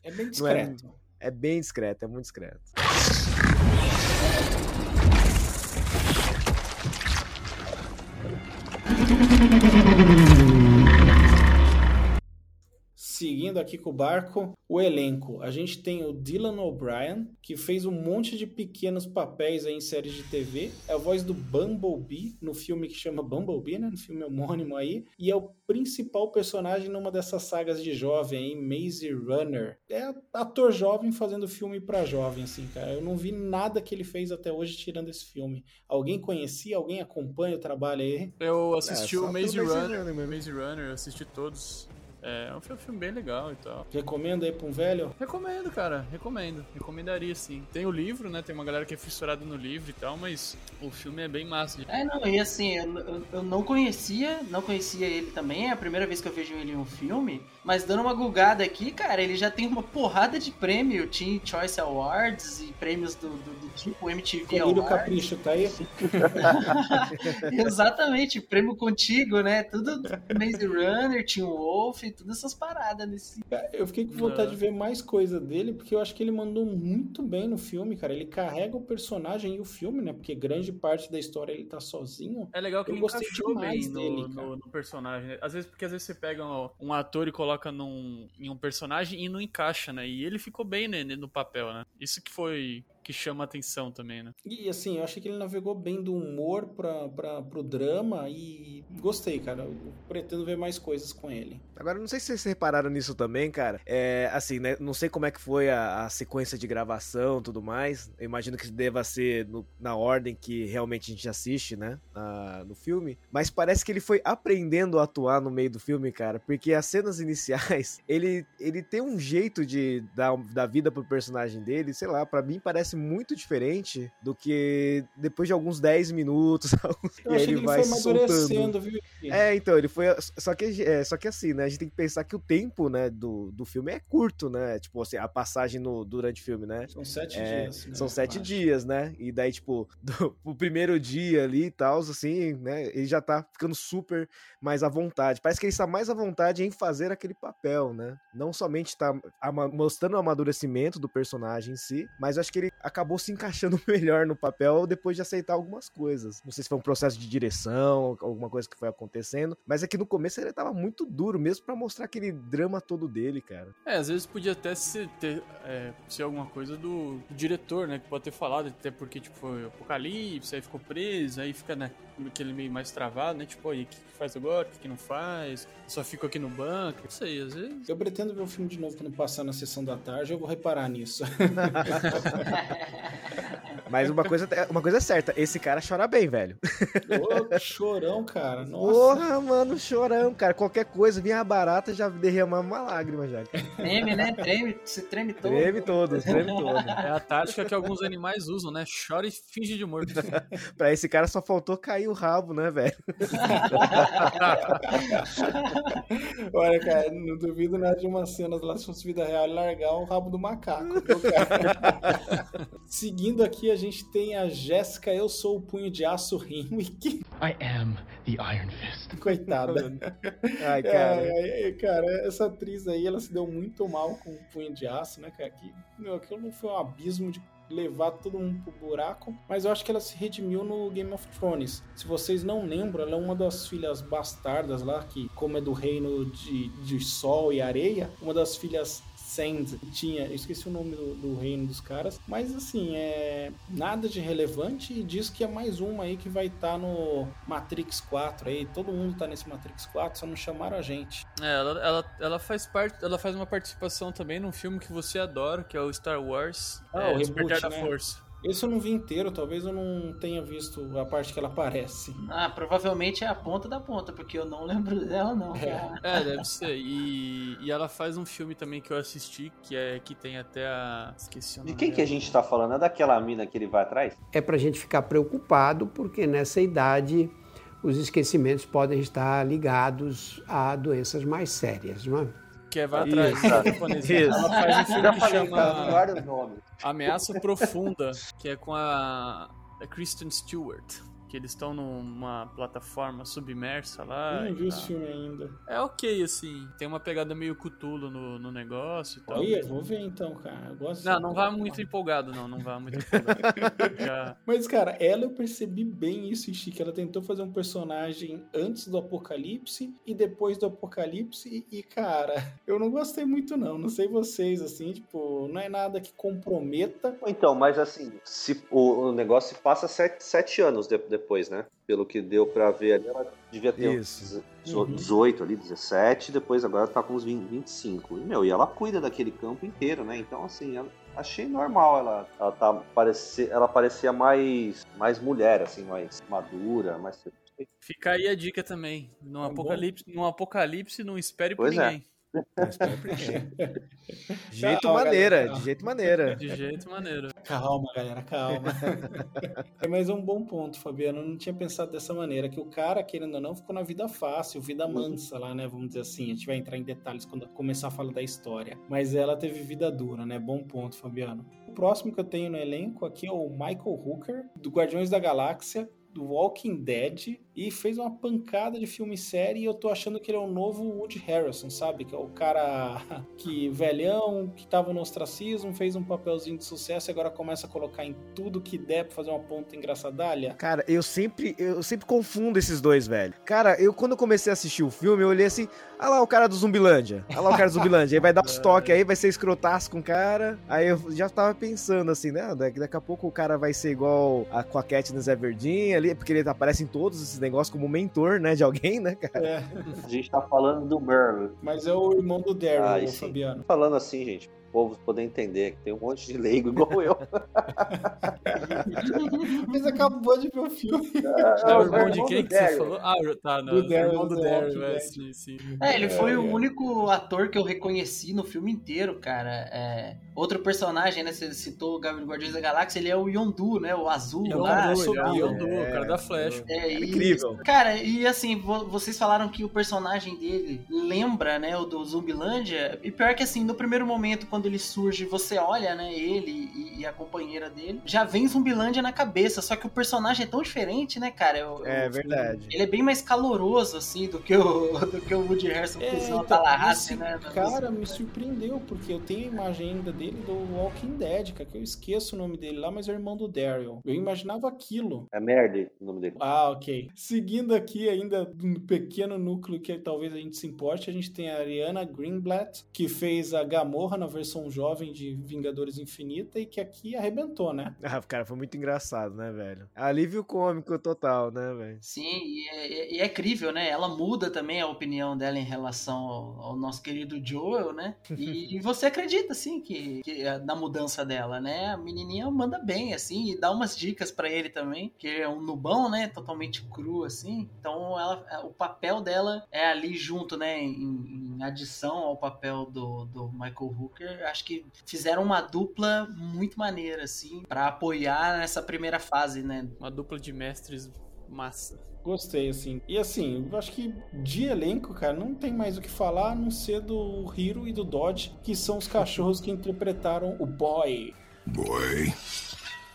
É bem é- discreto. É bem discreto, é muito discreto. Seguindo aqui com o barco, o elenco. A gente tem o Dylan O'Brien, que fez um monte de pequenos papéis aí em séries de TV. É a voz do Bumblebee, no filme que chama Bumblebee, né? No filme homônimo aí. E é o principal personagem numa dessas sagas de jovem aí, Maze Runner. É ator jovem fazendo filme pra jovem, assim, cara. Eu não vi nada que ele fez até hoje tirando esse filme. Alguém conhecia? Alguém acompanha o trabalho aí? Eu assisti É, o Maze Maze Runner. Maze Runner, eu assisti todos. É, foi um filme bem legal e tal. Recomenda aí pra um velho? Recomendo, cara, recomendo. Recomendaria sim. Tem o livro, né? Tem uma galera que é fissurada no livro e tal, mas o filme é bem massa. de- É, não, e assim, eu, eu- eu não conhecia, não conhecia ele também, é a primeira vez que eu vejo ele em um filme, mas dando uma gulgada aqui, cara, ele já tem uma porrada de prêmio, Teen Choice Awards e prêmios do, do, do tipo MTV Comida o Awards. Capricho, tá aí? Exatamente, prêmio contigo, né? Tudo Maze Runner, Teen Wolf, todas essas paradas nesse. Eu fiquei com vontade de ver mais coisa dele, porque eu acho que ele mandou muito bem no filme, cara. Ele carrega o personagem e o filme, né? Porque grande parte da história ele tá sozinho. É legal que Eu ele gostei demais bem no, dele, cara. no- no personagem. né? Às vezes, porque às vezes você pega um, um ator e coloca num, em um personagem e não encaixa, né? E ele ficou bem né, no papel, né? Isso que foi que chama atenção também, né? E assim, eu achei que ele navegou bem do humor pra, pra, pro drama e gostei, cara. Eu pretendo ver mais coisas com ele. Agora, não sei se vocês repararam nisso também, cara. É, assim, né? Não sei como é que foi a, a sequência de gravação e tudo mais. Eu imagino que deva ser no- na ordem que realmente a gente assiste, né? na- no filme. Mas parece que ele foi aprendendo a atuar no meio do filme, cara. Porque as cenas iniciais, ele, ele tem um jeito de dar, dar vida pro personagem dele, sei lá, pra mim parece muito diferente do que depois de alguns 10 minutos. E aí ele que ele vai foi soltando. amadurecendo, viu? É, então, ele foi. Só que, é, só que assim, né? A gente tem que pensar que o tempo, né, do, do filme é curto, né? Tipo assim, a passagem no, durante o filme, né? São sete É, dias. né, São sete dias, né? E daí, tipo, do, o primeiro dia ali e tal, assim, né? Ele já tá ficando super mais à vontade. Parece que ele está mais à vontade em fazer aquele papel, né? Não somente tá mostrando o amadurecimento do personagem em si, mas eu acho que ele acabou se encaixando melhor no papel depois de aceitar algumas coisas. Não sei se foi um processo de direção, alguma coisa que foi acontecendo, mas é que no começo ele tava muito duro mesmo pra mostrar aquele drama todo dele, cara. É, às vezes podia até ser, ter, é, ser alguma coisa do, do diretor, né? Que pode ter falado, até porque, tipo, foi apocalipse, aí ficou preso, aí fica, né? Aquele meio mais travado, né? Tipo, aí, o que, que faz agora? O que, que não faz? Só fico aqui no banco. Não sei, às vezes. Eu pretendo ver o filme de novo quando passar na sessão da tarde, eu vou reparar nisso. Mas uma coisa, uma coisa é certa, esse cara chora bem, velho. Ô, chorão, cara. Nossa. Porra, mano, chorão, cara. Qualquer coisa, vinha a barata, já derramava uma lágrima já. Treme, né? Treme, se treme todo. Treme todo, treme todo. É a tática que alguns animais usam, né? Chora e finge de morto. Pra esse cara só faltou cair o rabo, né, velho? Olha, cara, não duvido nada de umas cenas lá se fosse vida real largar o rabo do macaco. viu, cara? Seguindo aqui, a gente tem a Jéssica, eu sou o punho de aço Rimwick. I am the Iron Fist. Coitada. Ai, cara. É, é, cara, essa atriz aí, ela se deu muito mal com o punho de aço, né, cara? Que, meu, aquilo não foi um abismo de levar todo mundo pro buraco, mas eu acho que ela se redimiu no Game of Thrones. Se vocês não lembram, ela é uma das filhas bastardas lá, que como é do reino de, de sol e areia, uma das filhas Sand tinha, eu esqueci o nome do, do reino dos caras, mas assim, é nada de relevante e diz que é mais uma aí que vai estar no Matrix 4 aí, todo mundo tá nesse Matrix 4, só não chamaram a gente. É, ela, ela, ela faz parte. Ela faz uma participação também num filme que você adora, que é o Star Wars. Ah, é, o Despertar reboot, da né? Força. Esse eu não vi inteiro, talvez eu não tenha visto a parte que ela aparece. Ah, provavelmente é a ponta da ponta, porque eu não lembro dela, não. cara. É, deve ser. E, e ela faz um filme também que eu assisti, que é que tem até a. Esqueci o nome. De quem que a dela. gente tá falando? É daquela mina que ele vai atrás? É para a gente ficar preocupado, porque nessa idade os esquecimentos podem estar ligados a doenças mais sérias, não é? Que é Vai Atrás, Isso. japonês. Isso. Ela faz um filme Já que falei, chama. Ameaça Profunda, que é com a, a Kristen Stewart. Que eles estão numa plataforma submersa lá. Eu não vi esse filme ainda. É ok, assim. Tem uma pegada meio cutulo no, no negócio e tal. Olha, vou ver então, cara. Eu gosto Não, não vá muito empolgado, não. Não vá muito empolgado. Já- Mas, cara, ela eu percebi bem isso, Ishi, que ela tentou fazer um personagem antes do apocalipse e depois do apocalipse. E, cara, eu não gostei muito, não. Não sei vocês, assim, tipo, não é nada que comprometa. Então, mas assim, se, o, o negócio se passa sete, sete anos de- depois, né? Pelo que deu pra ver ali, ela devia ter Isso. uns Uhum. 18 ali, 17, depois agora tá com uns 20, 25. E, meu, e ela cuida daquele campo inteiro, né? Então, assim, ela- achei normal ela, ela, tá, parecer, ela parecia mais, mais mulher, assim, mais madura, mais... Fica aí a dica também. No bom. apocalipse, no apocalipse não espere por Pois é. De jeito Calma, maneira, galera. de jeito maneira. De jeito maneiro. Calma, galera, calma. Mas é um bom ponto, Fabiano. Eu não tinha pensado dessa maneira. Que o cara, querendo ou não, ficou na vida fácil, vida mansa lá, né? Vamos dizer assim. A gente vai entrar em detalhes quando começar a falar da história. Mas ela teve vida dura, né? Bom ponto, Fabiano. O próximo que eu tenho no elenco aqui é o Michael Hooker, do Guardiões da Galáxia. Do Walking Dead e fez uma pancada de filme e série. E eu tô achando que ele é o novo Woody Harrelson, sabe? Que é o cara que velhão, que tava no ostracismo, fez um papelzinho de sucesso e agora começa a colocar em tudo que der pra fazer uma ponta engraçadalha. Cara, eu sempre, eu sempre confundo esses dois, velho. Cara, eu quando eu comecei a assistir o filme, eu olhei assim, ah lá o cara do Zumbilândia. Ah lá o cara do Zumbilândia. Aí vai dar os toques aí, vai ser escrotaço com o cara. Aí eu já tava pensando assim, né? Daqui, daqui a pouco o cara vai ser igual a, com a Katniss Everdeen ali, porque ele aparece em todos esses negócios como mentor, né? De alguém, né, cara? É, A gente tá falando do Merlin. mas é o irmão do Daryl, Ah. Fabiano. Falando assim, gente, povo poder entender que tem um monte de leigo igual eu. Mas acabou de ver o filme. É o irmão de quem que você falou? Ah, tá, não. Do irmão do Walking é, sim, sim. É, ele foi É, o é. único ator que eu reconheci no filme inteiro, cara. É, outro personagem, né? Você citou o Gabriel Guardiões da Galáxia, ele é o Yondu, né? O azul Yondu, lá. Yondu, é Yondu, o cara da Flash. É, e- incrível. Cara, e assim, vo- vocês falaram que o personagem dele lembra, né, o do Zumbilândia. E pior que assim, no primeiro momento, quando ele surge, você olha, né, ele e, e a companheira dele, já vem Zumbilândia na cabeça. Só que o personagem é tão diferente, né, cara? Eu- É eu- verdade. Ele é bem mais caloroso, assim, do que o, do que o Woody Harrison É, então, Tallahassee, né? cara me surpreendeu, porque eu tenho a imagem ainda dele do Walking Dead, cara, que eu esqueço o nome dele lá, mas é o irmão do Daryl. Eu imaginava aquilo. É Merlin o nome dele. Ah, ok. Seguindo aqui ainda um pequeno núcleo que talvez a gente se importe, a gente tem a Ariana Greenblatt, que fez a Gamorra na versão jovem de Vingadores Infinita e que aqui arrebentou, né? Ah, cara, foi muito engraçado, né, velho? Alívio cômico total, né, velho? Sim, e é, e é crível, né? Ela muda também a opinião dela em relação ao, ao nosso querido Joel, né? E, e você acredita, assim, que, que é na mudança dela, né? A menininha manda bem, assim, e dá umas dicas pra ele também, que é um nubão, né? Totalmente cru, assim. Então, ela, o papel dela é ali junto, né? Em, em adição ao papel do, do Michael Hooker. Acho que fizeram uma dupla muito maneira, assim, pra apoiar nessa primeira fase, né? Uma dupla de mestres massa. Gostei, assim. E assim, eu acho que de elenco, cara, não tem mais o que falar a não ser do Hiro e do Dodge, que são os cachorros que interpretaram o Boy. Boy.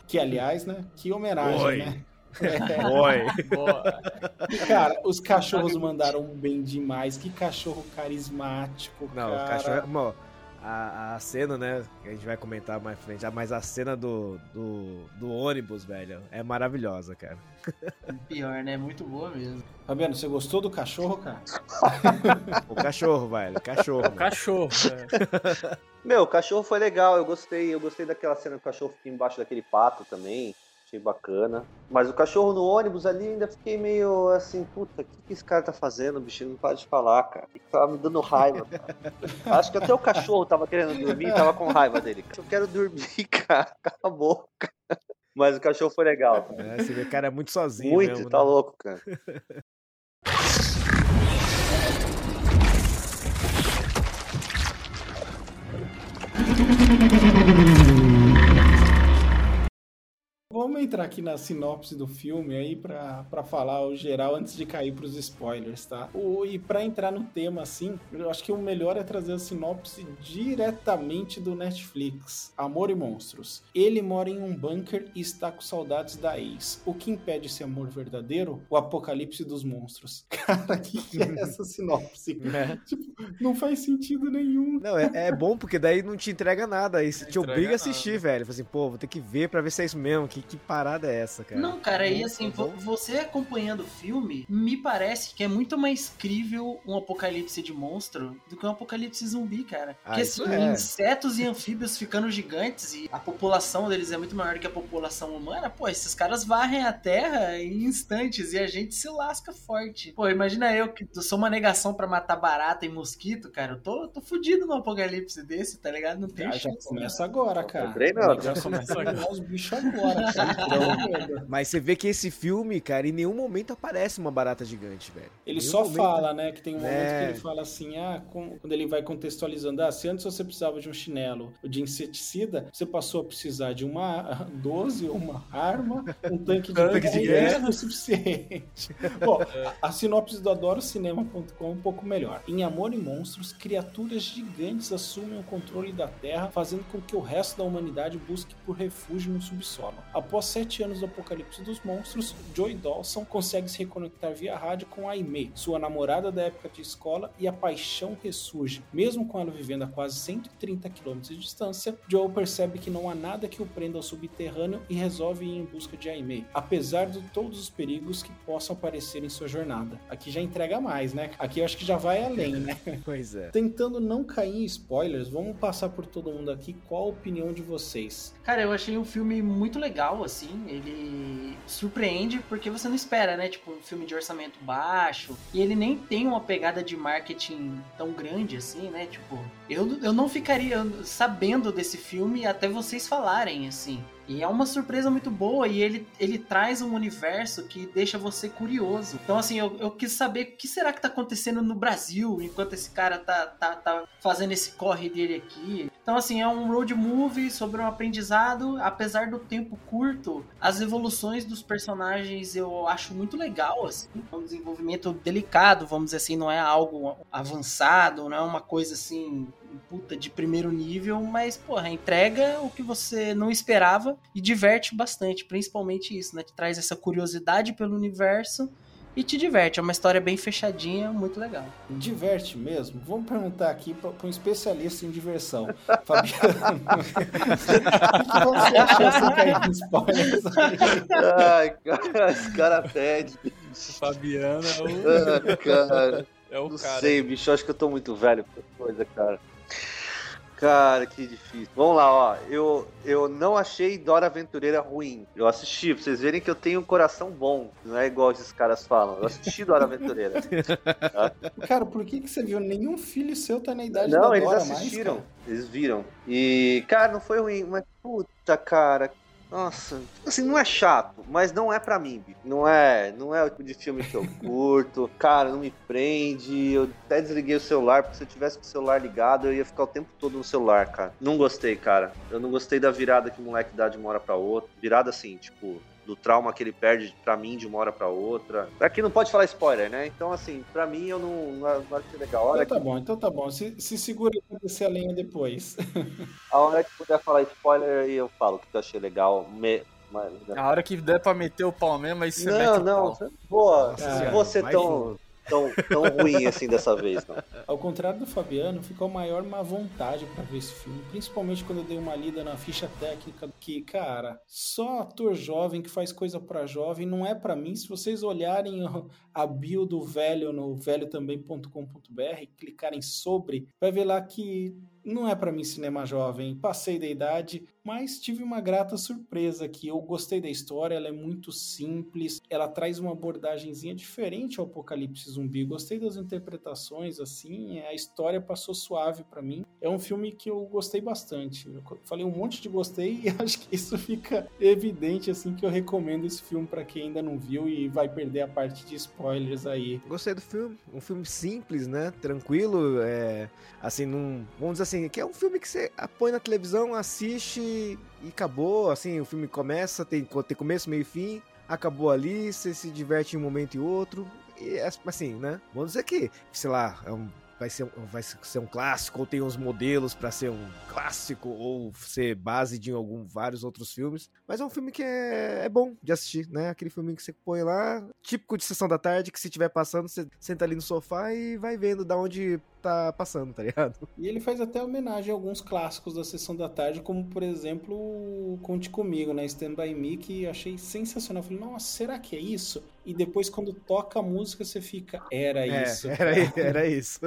Que, aliás, né? Que homenagem, Boy. né? Boa. E, cara, os cachorros mandaram bem demais. Que cachorro carismático, Não, cara. o cachorro. Bom, a, a cena, né? Que a gente vai comentar mais frente, ah, mas a cena do, do, do ônibus, velho, é maravilhosa, cara. Pior, né? Muito boa mesmo. Fabiano, você gostou do cachorro, cara? O cachorro, velho, o cachorro. velho. Cachorro. é. Meu, o cachorro foi legal, eu gostei. Eu gostei daquela cena que o cachorro fica embaixo daquele pato também. Achei bacana. Mas o cachorro no ônibus ali ainda fiquei meio assim, puta, o que, que esse cara tá fazendo, bicho? Ele não para de falar, cara. Ele tava me dando raiva, cara. Acho que até o cachorro tava querendo dormir e tava com raiva dele. Eu quero dormir, cara. Cala a boca. Mas o cachorro foi legal. É, você vê, cara, é muito sozinho. Muito, mesmo, tá né? louco, cara. Vamos entrar aqui na sinopse do filme aí pra pra falar o geral antes de cair pros spoilers, tá? O, e pra entrar no tema assim, eu acho que o melhor é trazer a sinopse diretamente do Netflix. Amor e Monstros. Ele mora em um bunker e está com saudades da ex. O que impede esse amor verdadeiro? O apocalipse dos monstros. Cara, o que, que é essa sinopse? É. Tipo, não faz sentido nenhum. Não, é, é bom porque daí não te entrega nada. Aí te obriga a assistir, nada. velho. Fala assim, pô, vou ter que ver pra ver se é isso mesmo. Que, que parada é essa, cara? Não, cara, e assim, vo- você acompanhando o filme, me parece que é muito mais crível um apocalipse de monstro do que um apocalipse zumbi, cara. Ah, Porque assim, é. insetos e anfíbios ficando gigantes e a população deles é muito maior que a população humana, pô, esses caras varrem a terra em instantes e a gente se lasca forte. Pô, imagina eu que sou uma negação pra matar barata e mosquito, cara. Eu tô, tô fudido num apocalipse desse, tá ligado? Não tem Ah, já chance. começa agora, cara. Tô treinando. Já começa a eliminar os bichos agora, cara. Então, Mas você vê que esse filme, cara, em nenhum momento aparece uma barata gigante, velho. Ele só momento- fala, né? Que tem um momento É. que ele fala assim: ah, com- quando ele vai contextualizando, ah, se antes você precisava de um chinelo de inseticida, você passou a precisar de uma 12, uma arma, um tanque de Tanque de guerra guerra. é o suficiente. Bom, a, a sinopse do AdoroCinema.com é um pouco melhor. Em Amor e Monstros, criaturas gigantes assumem o controle da Terra, fazendo com que o resto da humanidade busque por refúgio no subsolo. Após sete anos do apocalipse dos monstros, Joy Dawson consegue se reconectar via rádio com Aimee, sua namorada da época de escola, e a paixão ressurge. Mesmo com ela vivendo a quase 130 km de distância, Joe percebe que não há nada que o prenda ao subterrâneo e resolve ir em busca de Aimee, apesar de todos os perigos que possam aparecer em sua jornada. Aqui já entrega mais, né? Aqui eu acho que já vai além, né? Pois é. Tentando não cair em spoilers, vamos passar por todo mundo aqui qual a opinião de vocês. Cara, eu achei um filme muito legal, assim. Ele surpreende porque você não espera, né? Tipo, um filme de orçamento baixo. E ele nem tem uma pegada de marketing tão grande assim, né? Tipo, eu, eu não ficaria sabendo desse filme até vocês falarem, assim. E é uma surpresa muito boa e ele, ele traz um universo que deixa você curioso. Então, assim, eu, eu quis saber o que será que tá acontecendo no Brasil enquanto esse cara tá, tá, tá fazendo esse corre dele aqui. Então, assim, é um road movie sobre um aprendizado. Apesar do tempo curto, as evoluções dos personagens eu acho muito legal, assim. É um desenvolvimento delicado, vamos dizer assim, não é algo avançado, não é uma coisa assim puta de primeiro nível, mas, porra, entrega o que você não esperava e diverte bastante, principalmente isso, né? Te traz essa curiosidade pelo universo e te diverte. É uma história bem fechadinha, muito legal. Diverte mesmo? Vamos perguntar aqui para um especialista em diversão. Fabiano, o que você achou sem cair em spoilers? Ai, cara, esse cara pede. Fabiano é o, Ah, cara, é o não cara. sei, bicho. eu Acho que eu tô muito velho pra coisa, cara. Cara, que difícil. Vamos lá, ó. Eu, eu não achei Dora Aventureira ruim. Eu assisti, pra vocês verem que eu tenho um coração bom. Não é igual esses caras falam. Eu assisti Dora Aventureira. Cara, por que, que você viu? Nenhum filho seu tá na idade Não, da eles Dora assistiram. mais, eles viram. E, cara, não foi ruim, mas puta, cara. Nossa, assim, não é chato, mas não é pra mim, bicho. Não é, não é o tipo de filme que eu curto. Cara, não me prende. Eu até desliguei o celular, porque se eu tivesse com o celular ligado, eu ia ficar o tempo todo no celular, cara. Não gostei, cara. Eu não gostei da virada que o moleque dá de uma hora pra outra. Virada assim, tipo, do trauma que ele perde pra mim de uma hora pra outra. Aqui não pode falar spoiler, né? Então, assim, pra mim eu não, não, não achei legal. A hora, Então tá bom, então tá bom. Se, se segura aí pra descer a lenha depois. a hora que puder falar spoiler, aí eu falo que eu achei legal. Me- mas- A hora que der pra meter o pau mesmo, aí você mete Não, o não. pau. Boa, ser mais tão, tão, tão ruim assim dessa vez, não. Ao contrário do Fabiano, ficou maior má vontade pra ver esse filme, principalmente quando eu dei uma lida na ficha técnica que, cara, só ator jovem que faz coisa pra jovem não é pra mim. Se vocês olharem a bio do velho no velhotambém.com.br, clicarem sobre, vai ver lá que não é pra mim cinema jovem. Passei da idade, mas tive uma grata surpresa aqui. Eu gostei da história, ela é muito simples, ela traz uma abordagemzinha diferente ao apocalipse zumbi. Gostei das interpretações, assim, a história passou suave para mim. É um filme que eu gostei bastante. Eu falei um monte de gostei e acho que isso fica evidente, assim, que eu recomendo esse filme para quem ainda não viu e vai perder a parte de spoilers aí. Gostei do filme, um filme simples, né? Tranquilo, é, assim, num, vamos dizer assim, que é um filme que você põe na televisão, assiste e acabou, assim, o filme começa, tem, tem começo, meio e fim, acabou ali, você se diverte em um momento e outro, e é assim, né? Vamos dizer que, sei lá, é um vai ser, vai ser um clássico, ou tem uns modelos para ser um clássico, ou ser base de algum, vários outros filmes. Mas é um filme que é, é bom de assistir, né? Aquele filme que você põe lá, típico de sessão da tarde, que se estiver passando, você senta ali no sofá e vai vendo da onde tá passando, tá ligado? E ele faz até homenagem a alguns clássicos da sessão da tarde, como por exemplo Conte Comigo, né? Stand By Me, que achei sensacional. Eu falei, nossa, será que é isso? E depois quando toca a música você fica, era é, isso. Era, era isso.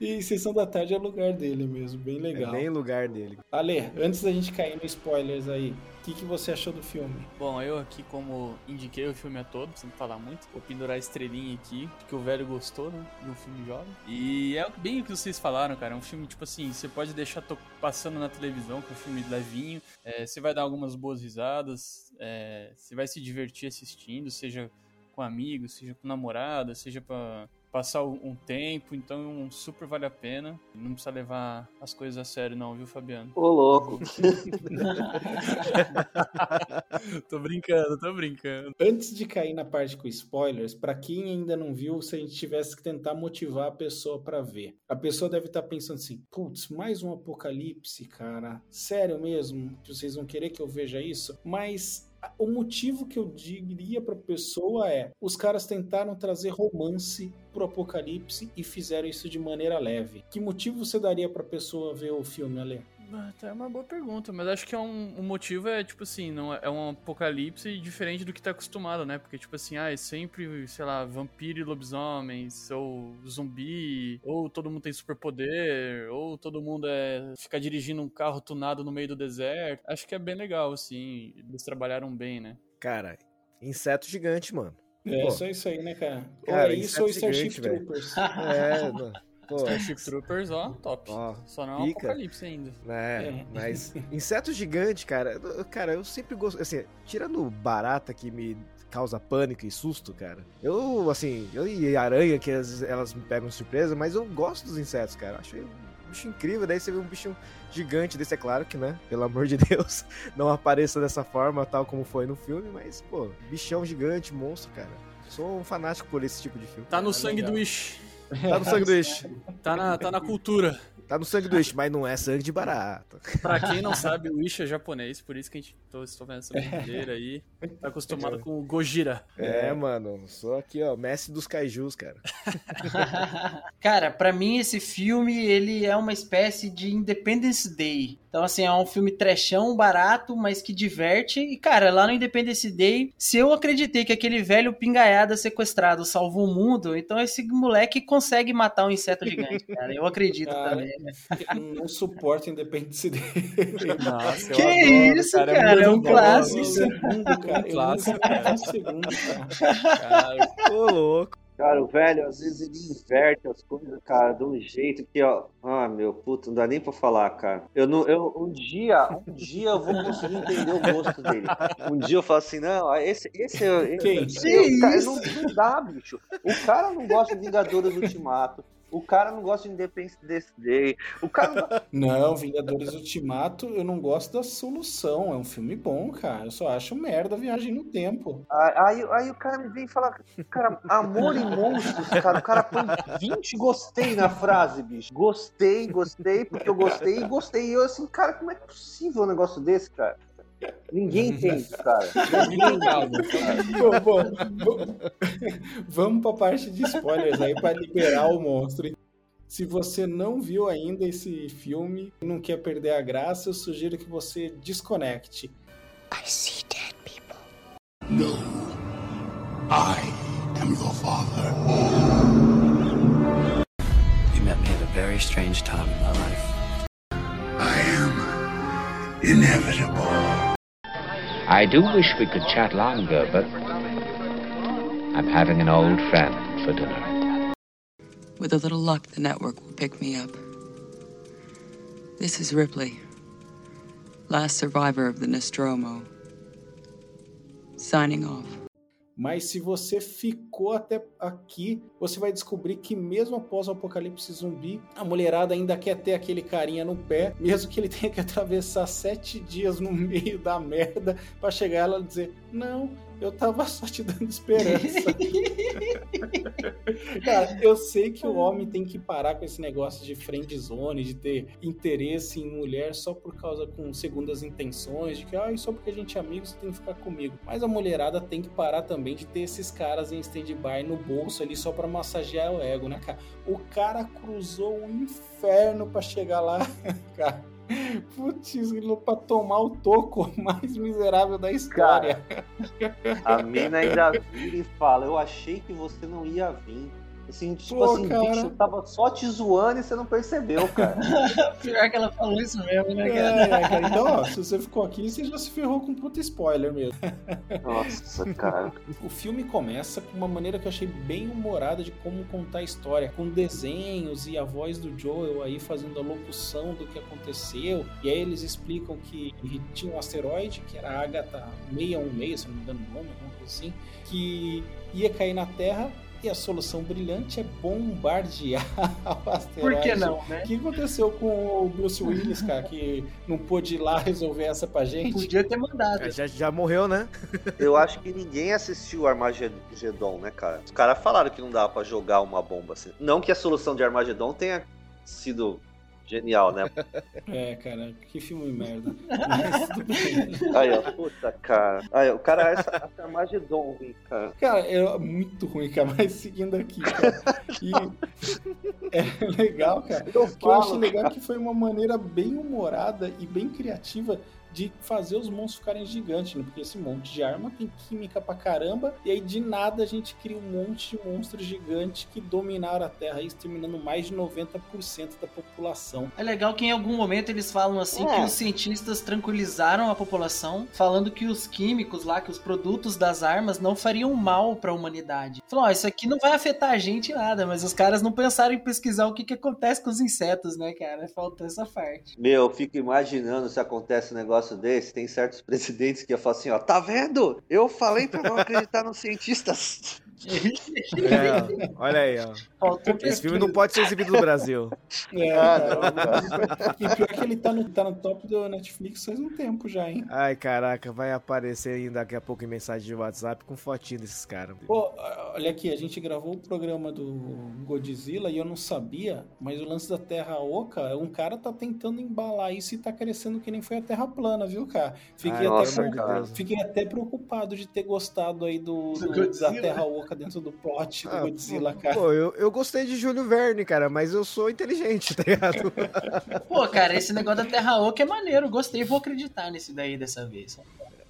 E Sessão da Tarde é lugar dele mesmo, bem legal. É bem lugar dele. Ale, antes da gente cair no spoilers aí, o que, que você achou do filme? Bom, eu aqui, como indiquei o filme a todo, sem falar muito, vou pendurar a estrelinha aqui, que o velho gostou, né? De um filme jovem. E é bem o que vocês falaram, cara. É um filme, tipo assim, você pode deixar passando na televisão, com um filme levinho. É, você vai dar algumas boas risadas, é, você vai se divertir assistindo, seja com amigos, seja com namorada, seja pra passar um tempo, então super vale a pena. Não precisa levar as coisas a sério, não, viu, Fabiano? Ô, louco. tô brincando, tô brincando. Antes de cair na parte com spoilers, para quem ainda não viu, se a gente tivesse que tentar motivar a pessoa para ver, a pessoa deve estar tá pensando assim: putz, mais um apocalipse, cara. Sério mesmo? Vocês vão querer que eu veja isso? Mas o motivo que eu diria para a pessoa é: os caras tentaram trazer romance pro apocalipse e fizeram isso de maneira leve. Que motivo você daria para a pessoa ver o filme, Ale? É uma boa pergunta, mas acho que é um, um motivo é, tipo assim, não é, é um apocalipse diferente do que tá acostumado, né? Porque, tipo assim, ah, é sempre, sei lá, vampiro e lobisomens, ou zumbi, ou todo mundo tem superpoder, ou todo mundo é ficar dirigindo um carro tunado no meio do deserto. Acho que é bem legal, assim, eles trabalharam bem, né? Cara, inseto gigante, mano. É, Pô. só isso aí, né, cara? cara ou é isso ou Starship Troopers. é, mano. Pô, Starship Troopers, ó, top. Ó, Só não é um apocalipse ainda. É, é. mas inseto gigante, cara, cara, eu sempre gosto, assim, tirando barata que me causa pânico e susto, cara. Eu, assim, eu e aranha que elas, elas me pegam de surpresa, mas eu gosto dos insetos, cara. Acho um bicho incrível, daí você vê um bicho gigante desse, é claro que, né, pelo amor de Deus, não apareça dessa forma, tal como foi no filme, mas, pô, bichão gigante, monstro, cara. Sou um fanático por esse tipo de filme. Tá no sangue legal. do Ish. Tá no Ish. Tá na, tá na cultura. Tá no sangue do Ish, mas não é sangue de barata. Pra quem não sabe, o Ish é japonês, por isso que a gente tô, estou vendo essa brincadeira aí. Tá acostumado com o Gojira. É, é, mano, sou aqui, ó, mestre dos kaijus, cara. cara, pra mim esse filme, ele é uma espécie de Independence Day. Então, assim, é um filme trechão, barato, mas que diverte. E, cara, lá no Independence Day, se eu acreditei que aquele velho pingaiada sequestrado salvou o mundo, então esse moleque consegue matar um inseto gigante, cara. Eu acredito cara, também. Né? Não suporto Independence Day. Nossa, que adoro, isso, cara. cara é, um clássico. Segundo, cara. Um clássico, cara. Segundo, cara. cara. Ô, louco. Cara, o velho, às vezes ele inverte as coisas, cara, de um jeito que, ó. Ah, meu puto, não dá nem pra falar, cara. Eu não, eu, um dia, um dia eu vou conseguir entender o gosto dele. Um dia eu falo assim, não, esse, esse, esse, Quem? esse, esse cara, não, não dá, bicho. O cara não gosta de Vingadores Ultimato. O cara não gosta de Independence Day. O cara não... não, Vingadores Ultimato, eu não gosto da solução. É um filme bom, cara. Eu só acho merda a viagem no tempo. Aí, aí o cara me vem e fala, cara, amor e monstros, cara. O cara põe 20 gostei na frase, bicho. Gostei, gostei, porque eu gostei e gostei. E eu assim, cara, como é possível um negócio desse, cara? Ninguém entende, cara. Ninguém entende, cara. bom, bom, vamos para a parte de spoilers aí para liberar o monstro. Se você não viu ainda esse filme e não quer perder a graça, eu sugiro que você desconecte. I see dead people. No. I am your father. You met me at a very strange time in my life. I am inevitable. I do wish we could chat longer, but I'm having an old friend for dinner. With a little luck, the network will pick me up. This is Ripley, last survivor of the Nostromo. Signing off. Mas se você ficou até aqui, você vai descobrir que mesmo após o apocalipse zumbi, a mulherada ainda quer ter aquele carinha no pé, mesmo que ele tenha que atravessar sete dias no meio da merda para chegar lá e dizer: Não, eu tava só te dando esperança. Cara, eu sei que o homem tem que parar com esse negócio de friend zone, de ter interesse em mulher só por causa com segundas intenções, de que ah, só porque a gente é amigo você tem que ficar comigo. Mas a mulherada tem que parar também de ter esses caras em stand-by no bolso ali só para massagear o ego, né, cara? O cara cruzou o inferno para chegar lá, cara. Putz, pra tomar o toco mais miserável da história. Cara, a mina ainda vira e fala: Eu achei que você não ia vir. Assim, tipo Pô, assim, cara. bicho, eu tava só te zoando e você não percebeu, cara. Pior que ela falou isso mesmo, né, É, cara? cara, então, ó, se você ficou aqui, você já se ferrou com um puta spoiler mesmo. Nossa, cara. O filme começa com uma maneira que eu achei bem humorada de como contar a história, com desenhos e a voz do Joel aí fazendo a locução do que aconteceu. E aí eles explicam que tinha um asteroide, que era a Agatha 616, se não me engano o nome, alguma coisa assim, que ia cair na Terra. E a solução brilhante é bombardear o asteroide. Por que não, né? O que aconteceu com o Bruce Willis, cara, que não pôde ir lá resolver essa pra gente? Podia ter mandado. É, Já, já morreu, né? Eu acho que ninguém assistiu Armagedon, né, cara? Os caras falaram que não dava pra jogar uma bomba assim. Não que a solução de Armagedon tenha sido genial, né? É, cara, que filme merda. Mas tudo bem. Aí, ó, puta, cara. Aí, o cara acha acha Armagedon ruim, cara. Cara, é muito ruim, cara, mas seguindo aqui, cara. E é legal, cara. Eu O que eu falo, legal que foi uma maneira bem humorada e bem criativa de fazer os monstros ficarem gigantes, né? Porque esse monte de arma tem química pra caramba, e aí de nada a gente cria um monte de monstros gigantes que dominaram a Terra, exterminando mais de 90% da população. É legal que em algum momento eles falam assim É. que os cientistas tranquilizaram a população, falando que os químicos lá, que os produtos das armas não fariam mal pra humanidade. Falou, ó, isso aqui não vai afetar a gente nada, mas os caras não pensaram em pesquisar o que, que acontece com os insetos, né, cara? Faltou essa parte. Meu, eu fico imaginando se acontece um negócio desse. Tem certos presidentes que ia falar assim, ó, tá vendo? Eu falei pra não acreditar nos cientistas. É, olha aí, ó. Esse filme não pode ser exibido no Brasil. É, Ah, cara. E pior que ele tá no, tá no top do Netflix faz um tempo já, hein? Ai, caraca, vai aparecer ainda daqui a pouco em mensagem de WhatsApp com fotinho desses caras. Pô, olha aqui, a gente gravou o programa do Godzilla e eu não sabia, mas o lance da Terra Oca, um cara tá tentando embalar isso e tá crescendo que nem foi a Terra plana, viu, cara? Fiquei, Ai, até, nossa, preocup- cara. fiquei até preocupado de ter gostado aí do, Do da Terra Oca dentro do plot do Ah, Godzilla, cara. Pô, eu, eu gostei de Júlio Verne, cara, mas eu sou inteligente, tá ligado? Pô, cara, esse negócio da Terra Oca é maneiro, gostei, vou acreditar nesse daí dessa vez.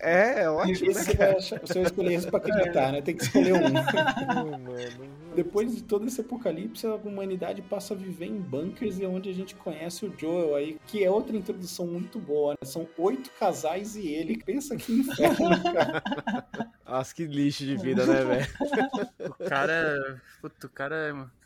É, é ótimo, né, Você vai, achar- você vai escolher isso pra acreditar, né? Tem que escolher um. Depois de todo esse apocalipse, a humanidade passa a viver em bunkers e é onde a gente conhece o Joel aí, que é outra introdução muito boa, né? São oito casais e ele. Pensa que inferno, cara. Nossa, que lixo de vida, né, velho? O cara. Puta, o cara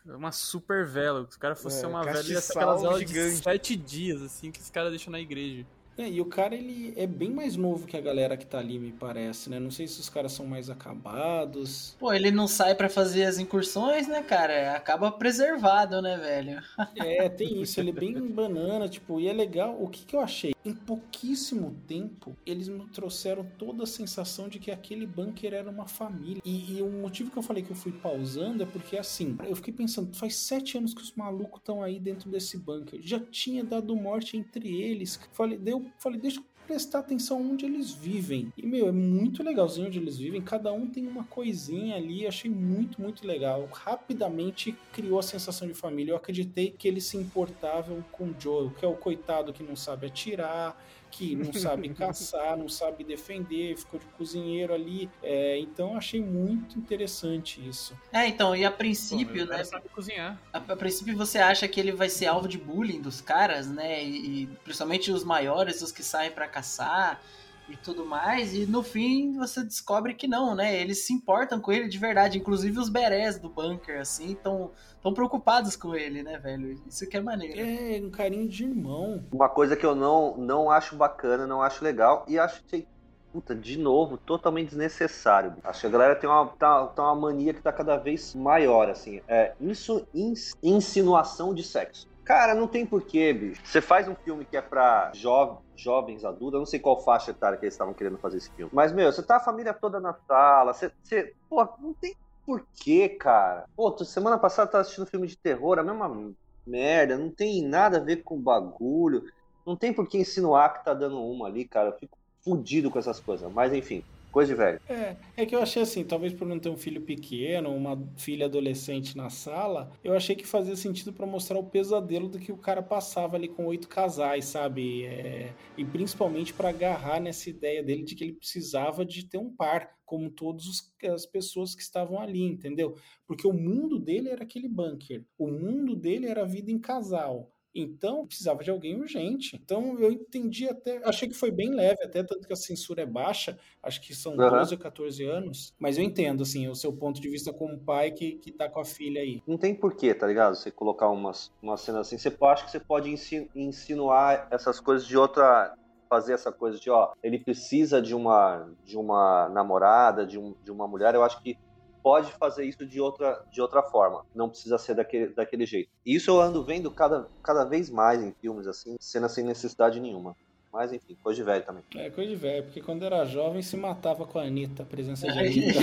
é uma- super vela. Se o cara fosse É, uma velha, ia ser aquelas velas de gigante. sete dias, assim, que os caras deixam na igreja. É, e o cara, ele é bem mais novo que a galera que tá ali, me parece, né? Não sei se os caras são mais acabados. Pô, ele não sai pra fazer as incursões, né, cara? Acaba preservado, né, velho? É, tem isso, ele é bem banana, tipo, e é legal. O que, que eu achei? Em pouquíssimo tempo, eles me trouxeram toda a sensação de que aquele bunker era uma família. E, e o motivo que eu falei que eu fui pausando é porque, assim, eu fiquei pensando, faz sete anos que os malucos estão aí dentro desse bunker. Já tinha dado morte entre eles. Falei, deu, falei deixa eu prestar atenção onde eles vivem. E, meu, é muito legalzinho onde eles vivem. Cada um tem uma coisinha ali. Achei muito, muito legal. Rapidamente criou a sensação de família. Eu acreditei que eles se importavam com o Joel, que é o coitado que não sabe atirar, que não sabe caçar, não sabe defender, ficou de cozinheiro ali. É, então, achei muito interessante isso. É, então, e a Pô, princípio, cara né? sabe cozinhar. A, a princípio você acha que ele vai ser alvo de bullying dos caras, né? E, e principalmente os maiores, os que saem pra caçar e tudo mais, e no fim você descobre que não, né? Eles se importam com ele de verdade, inclusive os berés do bunker, assim, estão tão preocupados com ele, né, velho? Isso que é maneiro. É, um carinho de irmão. Uma coisa que eu não, não acho bacana, não acho legal, e acho que, puta, de novo, totalmente desnecessário. Acho que a galera tem uma, tá, tá uma mania que tá cada vez maior, assim. É isso, ins, insinuação de sexo. Cara, não tem porquê, bicho. Você faz um filme que é pra jo jovens adultos, eu não sei qual faixa etária que eles estavam querendo fazer esse filme. Mas, meu, você tá a família toda na sala, você. você pô, não tem porquê, cara. Pô, semana passada tava assistindo filme de terror, a mesma merda, não tem nada a ver com bagulho. Não tem por que insinuar que tá dando uma ali, cara. Eu fico fudido com essas coisas. Mas enfim, coisa de velho. É, é que eu achei assim, talvez por não ter um filho pequeno, uma filha adolescente na sala, eu achei que fazia sentido para mostrar o pesadelo do que o cara passava ali com oito casais, sabe? É, e principalmente para agarrar nessa ideia dele de que ele precisava de ter um par, como todas as pessoas que estavam ali, entendeu? Porque o mundo dele era aquele bunker, o mundo dele era a vida em casal. Então, precisava de alguém urgente. Então, eu entendi até, achei que foi bem leve, até tanto que a censura é baixa, acho que são uhum. 12 ou 14 anos, mas eu entendo, assim, o seu ponto de vista como pai que, que tá com a filha aí. Não tem porquê, tá ligado? Você colocar umas, uma cena assim, você acha que você pode insinuar essas coisas de outra, fazer essa coisa de, ó, ele precisa de uma, de uma namorada, de, um, de uma mulher, eu acho que pode fazer isso de outra, de outra forma. Não precisa ser daquele, daquele jeito. E isso eu ando vendo cada, cada vez mais em filmes, assim, cena sem necessidade nenhuma. Mas enfim, coisa de velho também. É, coisa de velho, porque quando era jovem se matava com a Anitta, a presença de Anitta.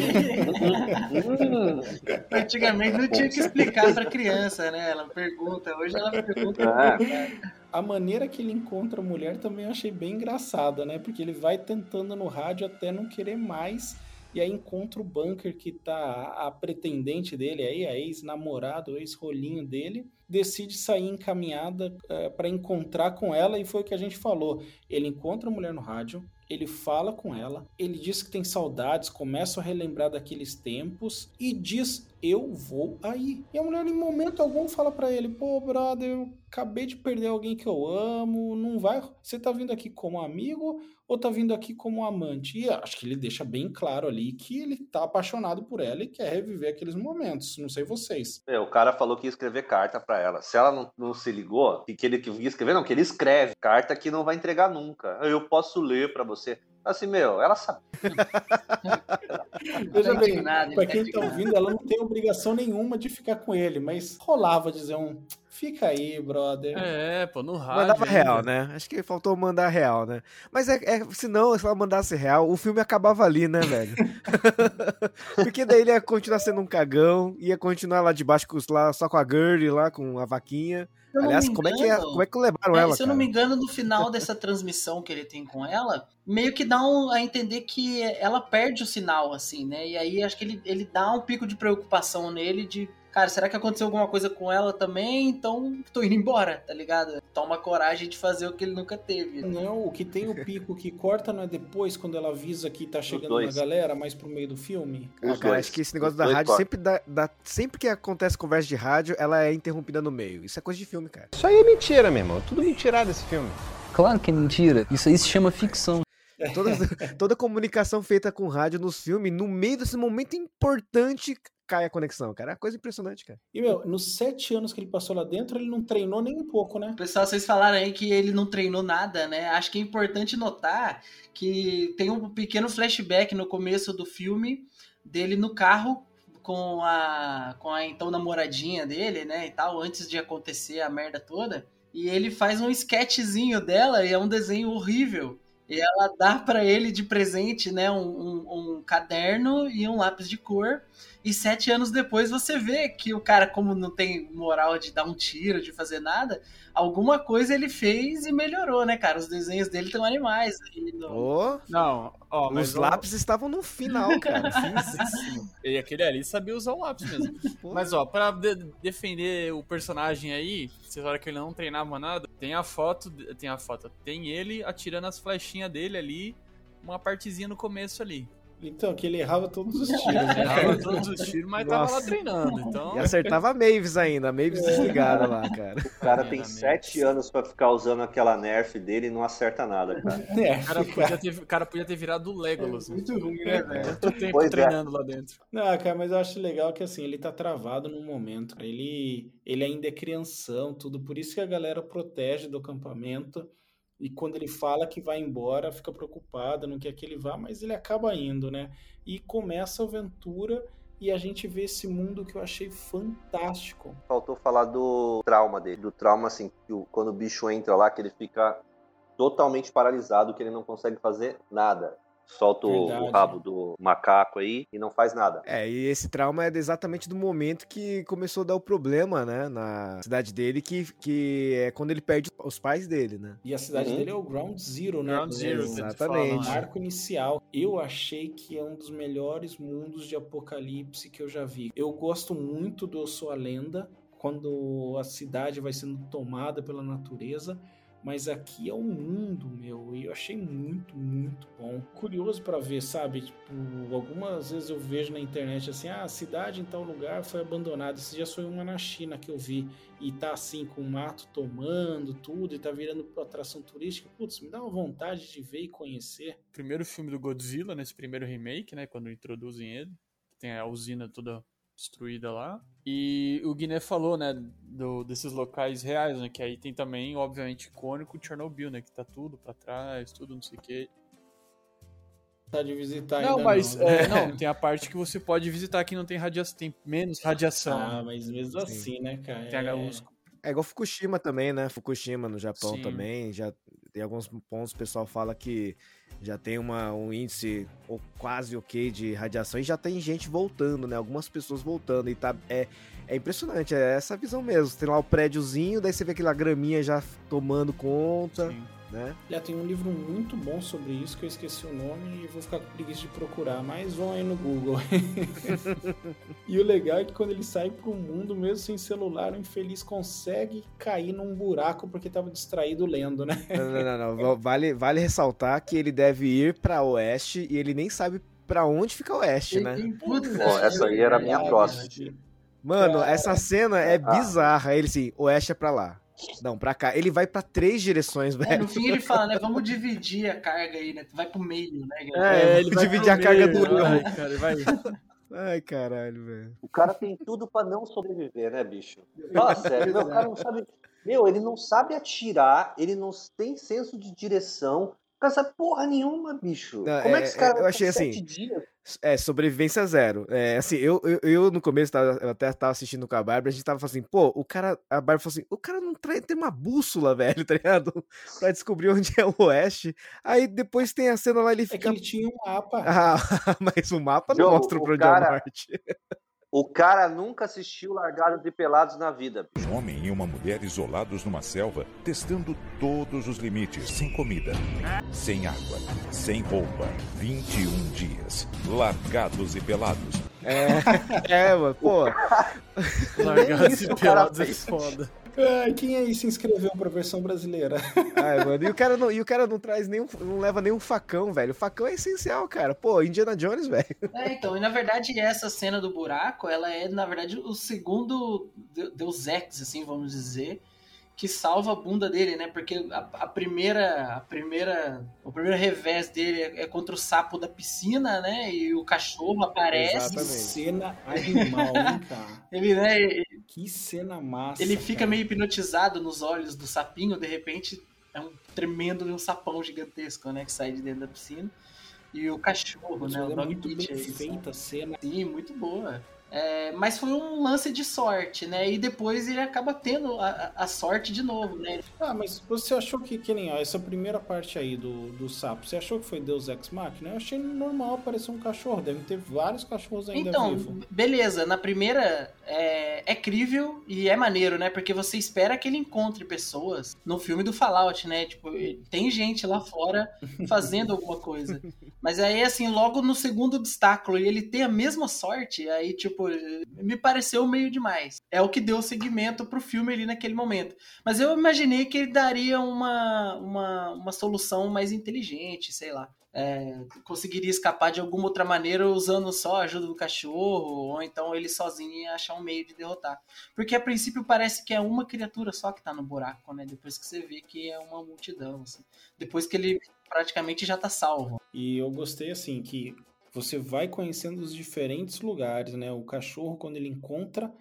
Antigamente não tinha que explicar pra criança, né? Ela pergunta, hoje ela pergunta. É. A maneira que ele encontra a mulher também eu achei bem engraçada, né? Porque ele vai tentando no rádio até não querer mais e aí encontra o bunker que tá a pretendente dele aí, a ex-namorado, ex-rolinho dele, decide sair encaminhada é, para encontrar com ela e foi o que a gente falou. Ele encontra a mulher no rádio, ele fala com ela, ele diz que tem saudades, começa a relembrar daqueles tempos e diz eu vou aí. E a mulher em momento algum fala para ele: "Pô, brother, eu acabei de perder alguém que eu amo, não vai, você tá vindo aqui como amigo ou tá vindo aqui como amante?" E acho que ele deixa bem claro ali que ele tá apaixonado por ela e quer reviver aqueles momentos. Não sei vocês. É, o cara falou que ia escrever carta para ela. Se ela não, não se ligou, que ele que ia escrever, não, que ele escreve carta que não vai entregar nunca. Eu posso ler para você. Assim, meu, ela sabe. Veja bem, pra quem tá ouvindo, ela não tem obrigação nenhuma de ficar com ele, mas rolava dizer um. Fica aí, brother. É, pô, no rádio. Mandava real, né? Acho que faltou mandar real, né? Mas é, é se não, se ela mandasse real, o filme acabava ali, né, velho? Porque daí ele ia continuar sendo um cagão, ia continuar lá debaixo lá, só com a girl lá, com a vaquinha. Aliás, como, é que é, como é que levaram é, ela? Se eu não me engano, no final dessa transmissão que ele tem com ela, meio que dá um, a entender que ela perde o sinal, assim, né? E aí acho que ele, ele dá um pico de preocupação nele de cara, será que aconteceu alguma coisa com ela também? Então tô indo embora, tá ligado? Toma coragem de fazer o que ele nunca teve. Não, o que tem o pico que corta não é depois, quando ela avisa que tá chegando uma galera, mais pro meio do filme? Ah, cara, acho que esse negócio Os da rádio sempre dá, dá, Sempre que acontece conversa de rádio, ela é interrompida no meio. Isso é coisa de filme, cara. Isso aí é mentira, meu irmão. Tudo mentira desse filme. Claro que é mentira. Isso aí se chama ficção. Toda, toda comunicação feita com rádio nos filmes, no meio desse momento importante, cai a conexão, cara. É uma coisa impressionante, cara. E, meu, nos sete anos que ele passou lá dentro, ele não treinou nem um pouco, né? Pessoal, vocês falaram aí que ele não treinou nada, né? Acho que é importante notar que tem um pequeno flashback no começo do filme dele no carro com a, com a então namoradinha dele, né, e tal, antes de acontecer a merda toda. E ele faz um sketchzinho dela e é um desenho horrível. E ela dá para ele de presente, né, um, um, um caderno e um lápis de cor. E sete anos depois você vê que o cara, como não tem moral de dar um tiro, de fazer nada, alguma coisa ele fez e melhorou, né, cara? Os desenhos dele estão animais. No... Oh, não, ó, mas os lápis estavam no final, cara. sim, sim, E aquele ali sabia usar o lápis mesmo. mas, ó, pra de defender o personagem aí, vocês olham que ele não treinava nada, tem a foto, tem a foto, tem ele atirando as flechinhas dele ali, uma partezinha no começo ali Então, que ele errava todos os tiros. Né? Errava todos os tiros, mas tava lá Nossa. treinando. Então, E acertava a Mavis ainda, a Mavis desligada lá, cara. O cara É, tem sete anos pra ficar usando aquela nerf dele e não acerta nada, cara. É, o cara podia ter, cara podia ter virado o Legolas. né? Muito ruim, né, velho? Tanto tempo Pois é. treinando lá dentro. Não, cara, mas eu acho legal que assim, ele tá travado no momento. Ele, ele ainda é crianção, tudo. Por isso que a galera protege do acampamento. E quando ele fala que vai embora, fica preocupada, não quer que ele vá, mas ele acaba indo, né? E começa a aventura e a gente vê esse mundo que eu achei fantástico. Faltou falar do trauma dele. Do trauma, assim, quando o bicho entra lá, que ele fica totalmente paralisado, que ele não consegue fazer nada. Solta o- Verdade. o rabo do macaco aí e não faz nada. É, e esse trauma é exatamente do momento que começou a dar o problema, né, na cidade dele, que, que é quando ele perde os pais dele, né? E a cidade Uhum. dele é o Ground Zero, né? Ground Zero, que Exatamente. O né? marco inicial. Eu achei que é um dos melhores mundos de apocalipse que eu já vi. Eu gosto muito do Eu Sou a Lenda, quando a cidade vai sendo tomada pela natureza. Mas aqui é um mundo, meu, e eu achei muito, muito bom. Curioso pra ver, sabe? Tipo, algumas vezes eu vejo na internet assim: ah, a cidade em tal lugar foi abandonada. Esse dia foi uma na China que eu vi, e tá assim, com o mato tomando tudo, e tá virando atração turística. Putz, me dá uma vontade de ver e conhecer. Primeiro filme do Godzilla, nesse primeiro remake, né? Quando introduzem ele. Tem a usina toda destruída lá. E o Guiné falou, né, do, desses locais reais, né? Que aí tem também, obviamente, icônico Chernobyl, né? Que tá tudo pra trás, tudo não sei o quê. Tá de visitar não, ainda mas não, né? é, não, tem a parte que você pode visitar que não tem radiação, tem menos radiação. Ah, mas mesmo assim, né, cara? Tem É- É igual Fukushima também, né? Fukushima no Japão Sim. também. Já tem alguns pontos, o pessoal fala que já tem uma, um índice ou quase ok de radiação e já tem gente voltando, né? Algumas pessoas voltando. E tá. É, é impressionante, é essa visão mesmo. Tem lá o prédiozinho, daí você vê aquela graminha já tomando conta, Sim. Né? Já tem um livro muito bom sobre isso que eu esqueci o nome e vou ficar com preguiça de procurar, mas vão aí no Google. e o legal é que quando ele sai pro mundo, mesmo sem celular, o infeliz consegue cair num buraco porque tava distraído lendo, né? Não, não, não, não. Vale, vale ressaltar que ele deve ir pra oeste e ele nem sabe pra onde fica oeste, né? Ó, essa aí era a minha próxima. Mano, Cara. essa cena é Ah. bizarra. Ele assim, oeste é pra lá. Não, pra cá. Ele vai pra três direções, É, velho. no fim ele fala, né? Vamos dividir a carga aí, né? Vai pro meio, né? É, ele vai dividir a carga do meio, erro. vai, cara, vai. Ai, caralho, velho. O cara tem tudo pra não sobreviver, né, bicho? Fala sério, meu, o cara não sabe. Meu, ele não sabe atirar, ele não tem senso de direção. O cara sabe porra nenhuma, bicho. Não, Como é, é- que esse cara eu vai achei assim, dias? É, sobrevivência zero. É, assim, eu, eu, eu no começo, tava, eu até tava assistindo com a Bárbara, a gente tava falando assim, pô, o cara, a Bárbara falou assim, o cara não trai, tem uma bússola, velho, tá ligado? pra descobrir onde é o oeste. Aí depois tem a cena lá, ele É que fica... ele tinha um mapa. Ah, mas o mapa não Jogo, mostra pra onde é cara- o norte. O cara nunca assistiu Largados e Pelados na vida. Um homem e uma mulher isolados numa selva, testando todos os limites, sem comida, sem água, sem roupa. 21 dias, largados e pelados. É, é, mano, pô. Largados e pelados é foda. Ai, quem aí se inscreveu pra versão brasileira? Ai, mano, e o cara não, e o cara não traz nenhum, não leva nenhum facão, velho. O facão é essencial, cara. Pô, Indiana Jones, velho. É, então, e na verdade essa cena do buraco, ela é, na verdade, o segundo de- Deus Ex, assim, vamos dizer, que salva a bunda dele, né? Porque a, a primeira, a primeira, o primeiro revés dele é, é contra o sapo da piscina, né? E o cachorro aparece. Que Exatamente. cena animal, hein, cara? Ele, né, ele- Que cena massa. ele fica cara. meio hipnotizado nos olhos do sapinho, de repente é um tremendo um sapão gigantesco, né? Que sai de dentro da piscina. E o cachorro, Putz, né? mas O é muito bem aí, feita a cena. Sim, muito boa. É, mas foi um lance de sorte, né? E depois ele acaba tendo a, a- sorte de novo, né? Ah, mas você achou que, que nem ó, essa primeira parte aí do, do sapo, você achou que foi Deus Ex Machina? Eu achei normal aparecer um cachorro. Deve ter vários cachorros ainda Então, vivos. beleza, na primeira é, é crível e é maneiro, né? Porque você espera que ele encontre pessoas no filme do Fallout, né? Tipo, tem gente lá fora fazendo alguma coisa. Mas aí, assim, logo no segundo obstáculo, e ele tem a mesma sorte, aí, tipo, tipo, me pareceu meio demais. É o que deu seguimento pro filme ali naquele momento. Mas eu imaginei que ele daria uma, uma, uma solução mais inteligente, sei lá. É, conseguiria escapar de alguma outra maneira usando só a ajuda do cachorro, ou então ele sozinho ia achar um meio de derrotar. Porque a princípio parece que é uma criatura só que tá no buraco, né? Depois que você vê que é uma multidão, assim. Depois que ele praticamente já tá salvo. E eu gostei assim que você vai conhecendo os diferentes lugares, né? O cachorro quando ele encontra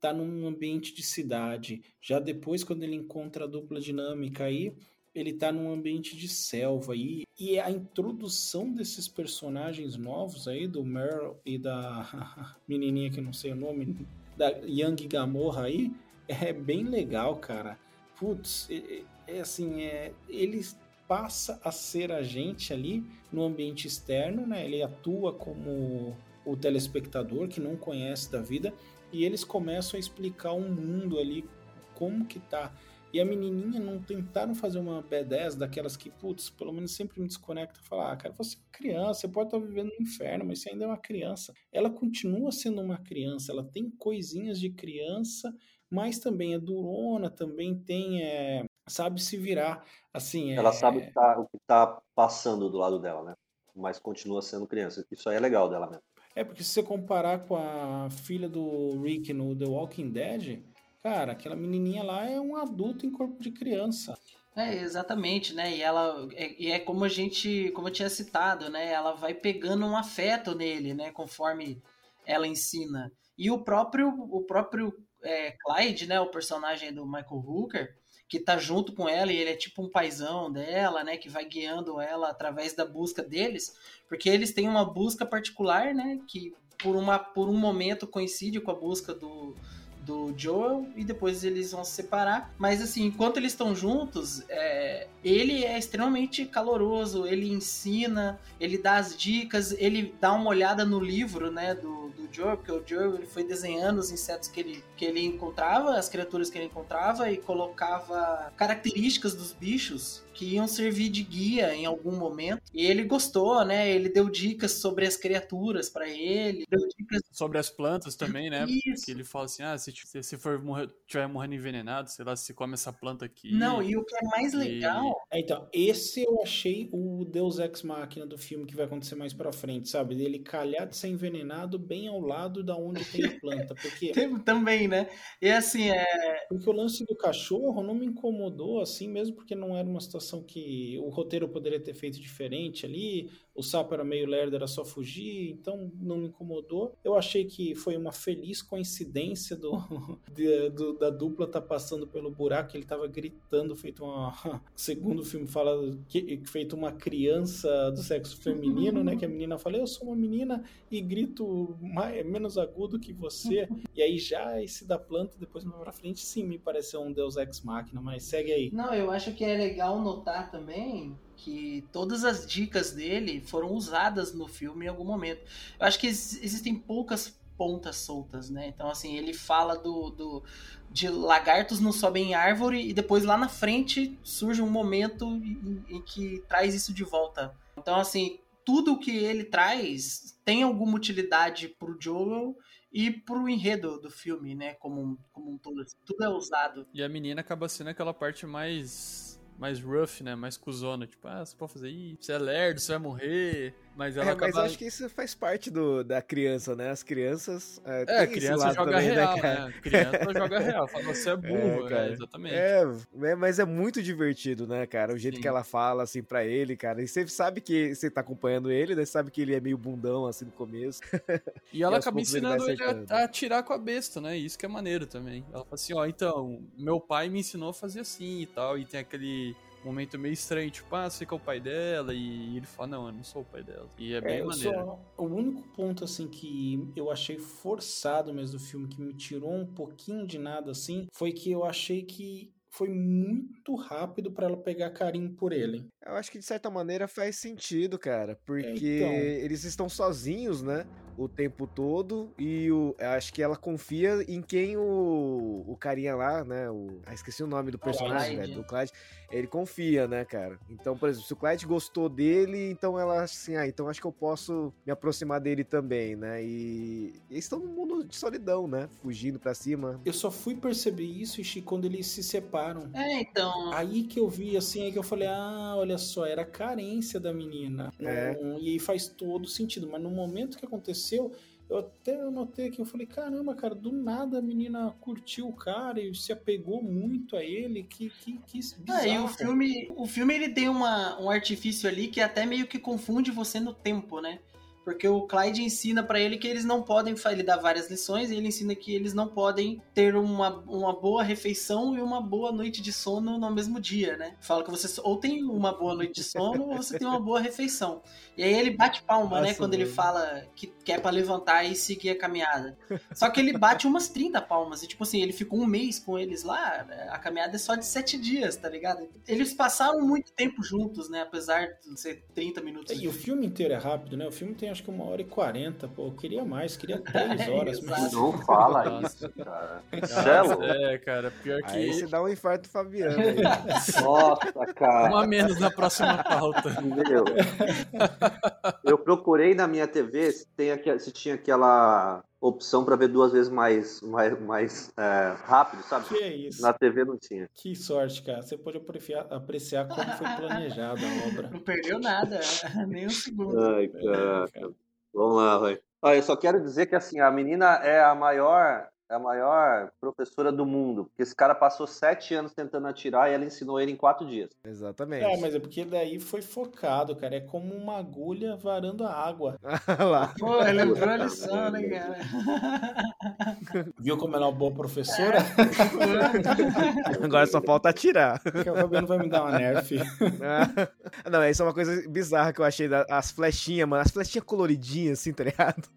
tá num ambiente de cidade. Já depois quando ele encontra a dupla dinâmica aí, ele tá num ambiente de selva e, e a introdução desses personagens novos aí do Meryl e da menininha que não sei o nome, da Young Gamorra aí, é bem legal, cara. Putz, é, é assim, é, eles passa a ser agente ali no ambiente externo, né? Ele atua como o telespectador que não conhece da vida e eles começam a explicar um mundo ali como que tá. E a menininha não tentaram fazer uma B10 daquelas que, putz, pelo menos sempre me desconecta e falar, ah, cara, você é uma criança, você pode estar vivendo no inferno, mas você ainda é uma criança. Ela continua sendo uma criança, ela tem coisinhas de criança, mas também é durona, também tem é, sabe se virar. Assim, Ela é... sabe o que, o que tá passando do lado dela, né? Mas continua sendo criança. Isso aí é legal dela mesmo. É, porque se você comparar com a filha do Rick no The Walking Dead, cara, aquela menininha lá é um adulto em corpo de criança. É, exatamente, né? E ela é, e é como a gente, como eu tinha citado, né? Ela vai pegando um afeto nele, né? Conforme ela ensina. E o próprio, o próprio é, Clyde, né? O personagem do Michael Hooker, que tá junto com ela e ele é tipo um paizão dela, né, que vai guiando ela através da busca deles, porque eles têm uma busca particular, né, que por, uma, por um momento coincide com a busca do, do Joel e depois eles vão se separar. Mas assim, enquanto eles estão juntos, é, ele é extremamente caloroso, ele ensina, ele dá as dicas, ele dá uma olhada no livro, né, do, do Joel, porque o Joel ele foi desenhando os insetos que ele, que ele encontrava, as criaturas que ele encontrava e colocava características dos bichos que iam servir de guia em algum momento. E ele gostou, né? Ele deu dicas sobre as criaturas para ele, deu dicas sobre as plantas também, né? Isso. Que ele fala assim: "Ah, se se for morrer, tiver morrendo envenenado, sei lá, se come essa planta aqui". Não, e o que é mais legal, é, então, esse eu achei o Deus Ex Machina do filme que vai acontecer mais pra frente, sabe? Dele calhar de ser envenenado bem ao lado da onde tem a planta. Porque... Também, né? E assim, é. Porque o lance do cachorro não me incomodou, assim, mesmo porque não era uma situação que o roteiro poderia ter feito diferente ali o sapo era meio lerdo, era só fugir, então não me incomodou. Eu achei que foi uma feliz coincidência do, de, do da dupla estar tá passando pelo buraco, ele estava gritando, feito uma. Segundo o filme fala que feito uma criança do sexo feminino, né? Que a menina fala, eu sou uma menina e grito mais, menos agudo que você. E aí já esse da planta, depois mais pra frente, sim, me pareceu um Deus Ex Machina, mas segue aí. Não, eu acho que é legal notar também que todas as dicas dele foram usadas no filme em algum momento. Eu acho que existem poucas pontas soltas, né? Então, assim, ele fala do, do de lagartos não sobem em árvore e depois lá na frente surge um momento em, em que traz isso de volta. Então, assim, tudo que ele traz tem alguma utilidade pro Joel e pro enredo do filme, né? Como, como um todo. Assim, tudo é usado. E a menina acaba sendo aquela parte mais mais rough, né? Mais cuzona. Tipo, ah, você pode fazer isso, você é lerdo, você vai morrer. Mas ela é, acaba... Mas acho que isso faz parte do, da criança, né? As crianças. É, é criança joga também, real, né, cara? né? Criança joga real. Fala, você é burro, é, cara. É, exatamente. É, é, mas é muito divertido, né, cara? O jeito Sim. que ela fala, assim, pra ele, cara. E você sabe que você tá acompanhando ele, né? Você sabe que ele é meio bundão, assim, no começo. E ela e acaba ensinando ele, ele a, a atirar com a besta, né? Isso que é maneiro também. Ela fala assim, ó, então, meu pai me ensinou a fazer assim e tal. E tem aquele momento meio estranho, tipo, ah, você que é o pai dela, e ele fala, não, eu não sou o pai dela. E é bem é, maneiro. Só, o único ponto, assim, que eu achei forçado mesmo do filme, que me tirou um pouquinho de nada, assim, foi que eu achei que foi muito rápido para ela pegar carinho por ele. Eu acho que de certa maneira faz sentido, cara, porque então. eles estão sozinhos, né? O tempo todo e o, eu acho que ela confia em quem o, o carinha lá, né? O, ah, esqueci o nome do personagem, Clyde. velho, do Clyde. Ele confia, né, cara? Então, por exemplo, se o Clyde gostou dele, então ela assim, ah, então acho que eu posso me aproximar dele também, né? E eles estão num mundo de solidão, né? Fugindo pra cima. Eu só fui perceber isso, Ixi, quando eles se separam. É, então. Aí que eu vi, assim, aí que eu falei, ah, olha só, era a carência da menina. É. Não- e aí faz todo sentido. Mas no momento que aconteceu, eu até notei que eu falei, caramba, cara, do nada a menina curtiu o cara e se apegou muito a ele. Que, que, que bizarro. Ah, e o filme, o filme ele tem uma, um artifício ali que até meio que confunde você no tempo, né? Porque o Clyde ensina pra ele que eles não podem, ele dá várias lições e ele ensina que eles não podem ter uma, uma boa refeição e uma boa noite de sono no mesmo dia, né? Fala que você ou tem uma boa noite de sono ou você tem uma boa refeição. E aí ele bate palma, né, Nossa, quando ele mano. fala que quer pra levantar e seguir a caminhada. Só que ele bate umas 30 palmas. E, tipo assim, ele ficou um mês com eles lá. né? A caminhada é só de 7 dias, tá ligado? Eles passaram muito tempo juntos, né? Apesar de ser 30 minutos. E o filme inteiro é rápido, né? O filme tem acho que uma hora e quarenta. Pô, eu queria mais, queria três É, horas. mas... Não fala isso, cara. Celo. É, cara, pior que. Aí você dá um infarto Fabiano aí. Nossa, cara. Um a menos na próxima pauta. Meu. Eu procurei na minha TV se, tem aqua- se tinha aquela opção pra ver duas vezes mais, mais, mais é, rápido, sabe? Que é isso? Na TV não tinha. Que sorte, cara. Você pode apreciar, apreciar como foi planejada a obra. Não perdeu nada, nem um segundo. Ai, cara. Vamos lá, vai. Olha, eu só quero dizer que assim, a menina é a maior, é a maior professora do mundo. Porque esse cara passou sete anos tentando atirar e ela ensinou ele em quatro dias. Exatamente. É, mas é porque daí foi focado, cara. É como uma agulha varando a água. Olha lá. Pô, lembrou a lição, né, cara? Viu como ela é uma boa professora? Agora só falta atirar. Porque o Fabiano vai me dar uma nerf. Ah, Não, isso é uma coisa bizarra que eu achei. da- As flechinhas, mano. As flechinhas coloridinhas, assim, tá ligado?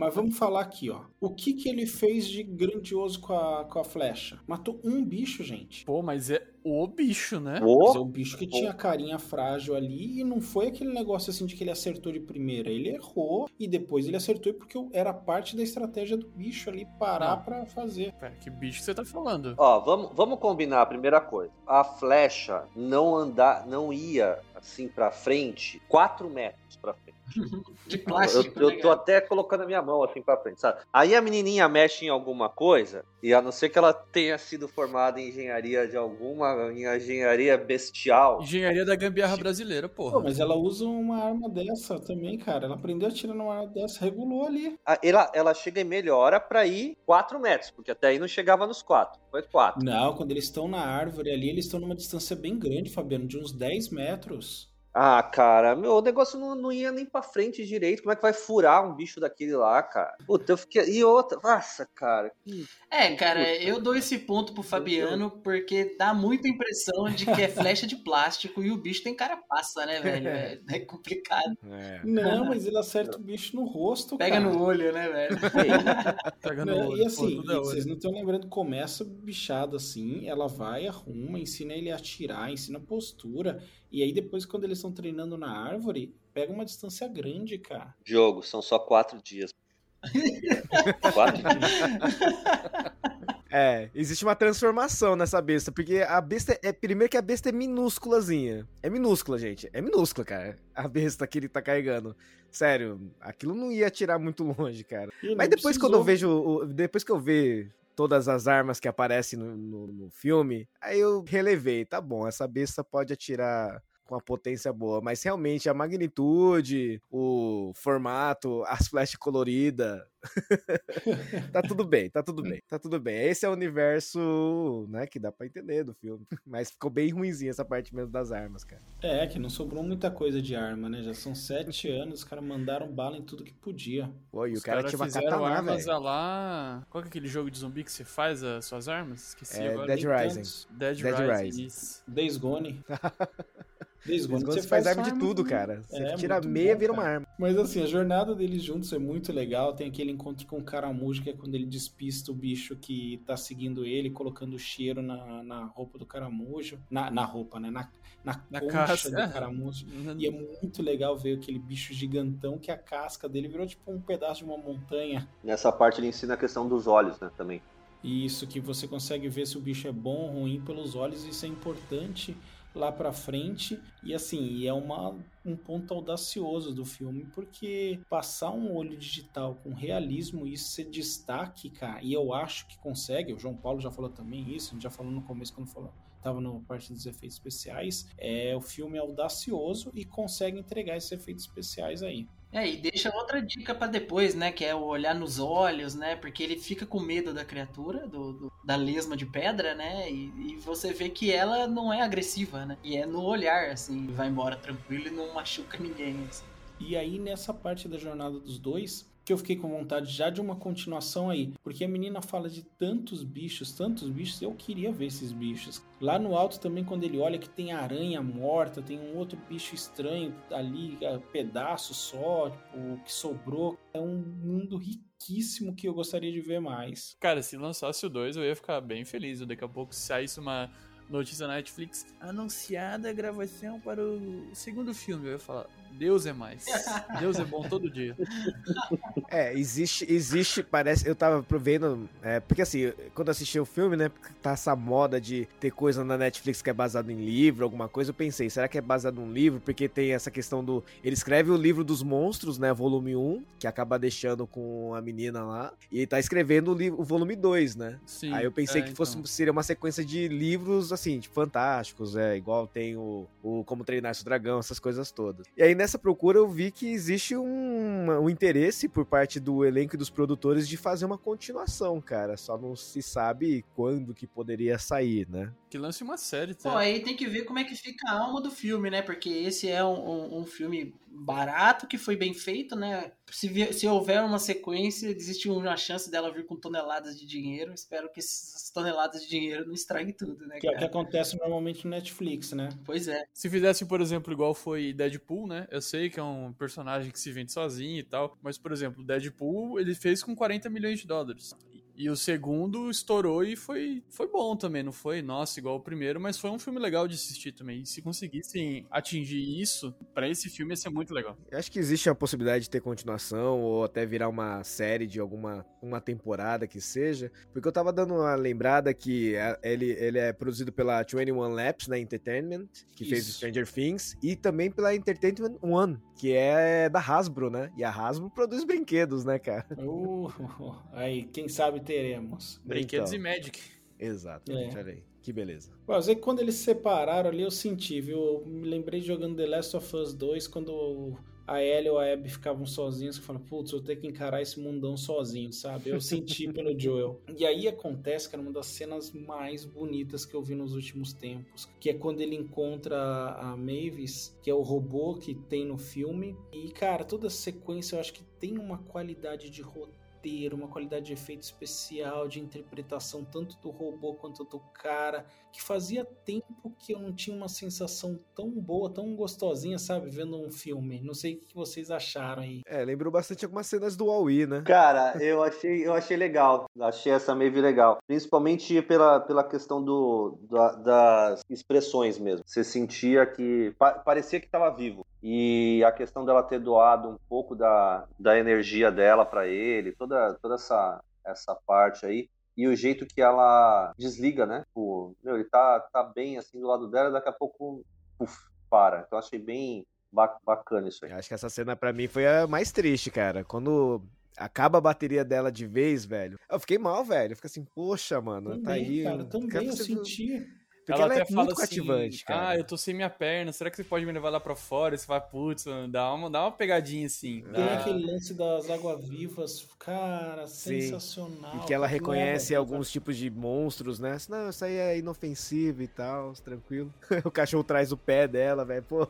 Mas vamos falar aqui, ó. O que que ele fez de grandioso com a, com a flecha? Matou um bicho, gente. Pô, mas é o bicho, né? Mas é o bicho que tinha carinha frágil ali e não foi aquele negócio assim de que ele acertou de primeira. Ele errou e depois ele acertou porque era parte da estratégia do bicho ali parar Não. pra fazer. Pera, que bicho que você tá falando? Ó, vamos, vamos combinar a primeira coisa. A flecha não andar, não ia assim pra frente, quatro metros pra frente. De Eu, plástico, eu né, tô até colocando a minha mão assim pra frente, sabe? Aí a menininha mexe em alguma coisa, e a não ser que ela tenha sido formada em engenharia de alguma em engenharia bestial. Engenharia da gambiarra brasileira, Pô, porra. mas ela usa uma arma dessa também, cara. Ela aprendeu a tirar numa arma dessa, regulou ali. Ela, ela chega e melhora pra ir 4 metros, porque até aí não chegava nos 4. Foi 4. Não, quando eles estão na árvore ali, eles estão numa distância bem grande, Fabiano, de uns 10 metros. Ah, cara, meu, o negócio não, não ia nem pra frente direito. Como é que vai furar um bicho daquele lá, cara? Puta, eu fiquei. E outra. Nossa, cara. É, cara, Puta. eu dou esse ponto pro Fabiano porque dá muita impressão de que é flecha de plástico e o bicho tem carapaça, né, velho? É, é complicado. Não, mas ele acerta o bicho no rosto, Pega cara. no olho, né, velho? Pega no olho, E assim, pô, é e olho. vocês não estão lembrando, começa bichado assim, ela vai, arruma, ensina ele a atirar, ensina a postura, e aí depois quando eles estão treinando na árvore, pega uma distância grande, cara. Jogo, são só 4 dias. 4 dias. É, existe uma transformação nessa besta, porque a besta é. Primeiro que a besta é minúsculazinha. É minúscula, gente. É minúscula, cara. A besta que ele tá carregando. Sério, aquilo não ia atirar muito longe, cara. Mas depois precisou. quando eu vejo. Depois que eu ver todas as armas que aparecem no, no- no filme, aí eu relevei, tá bom, essa besta pode atirar com uma potência boa, mas realmente a magnitude, o formato, as flechas coloridas, tá tudo bem, tá tudo bem, tá tudo bem. Esse é o universo, né, que dá pra entender do filme. Mas ficou bem ruimzinho essa parte mesmo das armas, cara. É, que não sobrou muita coisa de arma, né? Já são sete anos, os caras mandaram bala em tudo que podia. Pô, e Os o cara caras tinha uma katana, armas velho. a lá. Qual que é aquele jogo de zumbi que você faz as suas armas? Esqueci É agora. Dead Rising. Dead, Dead Rising. Rising. Days Gone. Gone, Gone você faz faz arma de tudo, cara. Você É, tira a meia, bom, vira uma arma. Mas assim, a jornada deles juntos é muito legal. Tem aquele encontro com o caramujo, que é quando ele despista o bicho que tá seguindo ele, colocando o cheiro na, na roupa do caramujo. Na, na roupa, né? Na, na, Na concha casca. do caramujo. E é muito legal ver aquele bicho gigantão que a casca dele virou tipo um pedaço de uma montanha. Nessa parte ele ensina a questão dos olhos, né, também. E isso que você consegue ver se o bicho é bom ou ruim pelos olhos, isso é importante lá pra frente. E assim, é uma, um ponto audacioso do filme, porque passar um olho digital com realismo e isso ser destaque, cara, e eu acho que consegue, o João Paulo já falou também isso, a gente já falou no começo quando falou. Tava na parte dos efeitos especiais. É, o filme é audacioso e consegue entregar esses efeitos especiais aí. É, e deixa outra dica pra depois, né? Que é o olhar nos olhos, né? Porque ele fica com medo da criatura, do, do- da lesma de pedra, né? E, e você vê que ela não é agressiva, né? E é no olhar, assim, vai embora tranquilo e não machuca ninguém. assim. E aí, nessa parte da jornada dos dois, que eu fiquei com vontade já de uma continuação aí. Porque a menina fala de tantos bichos, tantos bichos, eu queria ver esses bichos. Lá no alto também, quando ele olha que tem aranha morta, tem um outro bicho estranho ali, é, pedaço só, tipo, que sobrou. É um mundo riquíssimo que eu gostaria de ver mais. Cara, se lançasse o 2, eu ia ficar bem feliz. Daqui a pouco saísse uma notícia na Netflix anunciada a gravação para o segundo filme. Eu ia falar, Deus é mais. Deus é bom todo dia. É, existe, existe, parece, eu tava vendo, é, porque assim, quando assisti o filme, né, tá essa moda de ter coisa na Netflix que é baseado em livro, alguma coisa, eu pensei, será que é baseado num livro? Porque tem essa questão do, ele escreve o livro dos monstros, né, volume 1, que acaba deixando com a menina lá, e ele tá escrevendo o, livro, o volume 2, né? Sim, Aí eu pensei é, que fosse, então. seria uma sequência de livros, assim, tipo, fantásticos, é, igual tem o, o Como Treinar Seu Dragão, essas coisas todas. E aí nessa procura eu vi que existe um, um interesse por parte do elenco e dos produtores de fazer uma continuação, cara. Só não se sabe quando que poderia sair, né? Que lance uma série, Pô, tá? aí tem que ver como é que fica a alma do filme, né? Porque esse é um, um- um filme barato, que foi bem feito, né? Se, se houver uma sequência, existe uma chance dela vir com toneladas de dinheiro. Espero que essas toneladas de dinheiro não estraguem tudo, né, Que é o que cara? acontece normalmente no Netflix, né? Pois é. Se fizesse, por exemplo, igual foi Deadpool, né? Eu sei que é um personagem que se vende sozinho e tal, mas, por exemplo, Deadpool ele fez com 40 milhões de dólares. E o segundo estourou e foi, foi bom também, não foi, nossa, igual o primeiro, mas foi um filme legal de assistir também. E se conseguissem atingir isso, pra esse filme ia ser muito legal. Eu acho que existe a possibilidade de ter continuação ou até virar uma série de alguma uma temporada que seja, porque eu tava dando uma lembrada que é- ele, ele é produzido pela 21 Labs, né, Entertainment, que fez Isso. Stranger Things, e também pela Entertainment One, que é da Hasbro, né? E a Hasbro produz brinquedos, né, cara? Uh, aí, quem sabe teremos. Brinquedos Então. e Magic. Exatamente, É. olha aí. Que beleza. Pô, eu sei que quando eles se separaram ali, eu senti, viu? Eu me lembrei de jogando The Last of Us 2, quando a Ellie ou a Abby ficavam sozinhos, que eu falava, putz, eu tenho que encarar esse mundão sozinho, sabe? Eu senti pelo Joel. E aí acontece, cara, uma das cenas mais bonitas que eu vi nos últimos tempos, que é quando ele encontra a Mavis, que é o robô que tem no filme. E, cara, toda a sequência eu acho que tem uma qualidade de roteiro, uma qualidade de efeito especial, de interpretação tanto do robô quanto do cara, que fazia tempo que eu não tinha uma sensação tão boa, tão gostosinha, sabe, vendo um filme. Não sei o que vocês acharam aí. É, lembrou bastante algumas cenas do Huawei, né? Cara, eu achei, eu achei legal. Achei essa Maeve legal. Principalmente pela, pela questão do, da- das expressões mesmo. Você sentia que. pa- parecia que estava vivo. E a questão dela ter doado um pouco da, da energia dela pra ele, toda, toda essa, essa parte aí. E o jeito que ela desliga, né? Tipo, meu, ele tá, tá bem assim do lado dela, daqui a pouco puf, para. Então achei bem ba- bacana isso aí. Acho que essa cena pra mim foi a mais triste, cara. Quando acaba a bateria dela de vez, velho. Eu fiquei mal, velho. Eu fiquei assim, poxa, mano, tá Também, aí. cara, eu também quero eu você- senti. Porque ela, é muito assim, cativante, cara. Ah, eu tô sem minha perna, será que você pode me levar lá pra fora? E Você vai, putz, dá uma, dá uma pegadinha assim. Tem dá- aquele lance das águas-vivas, cara, Sim. sensacional. E que ela reconhece alguns tipos de monstros, né? Assim, Não, isso aí é inofensivo e tal, tranquilo. o cachorro traz o pé dela, velho. Pô,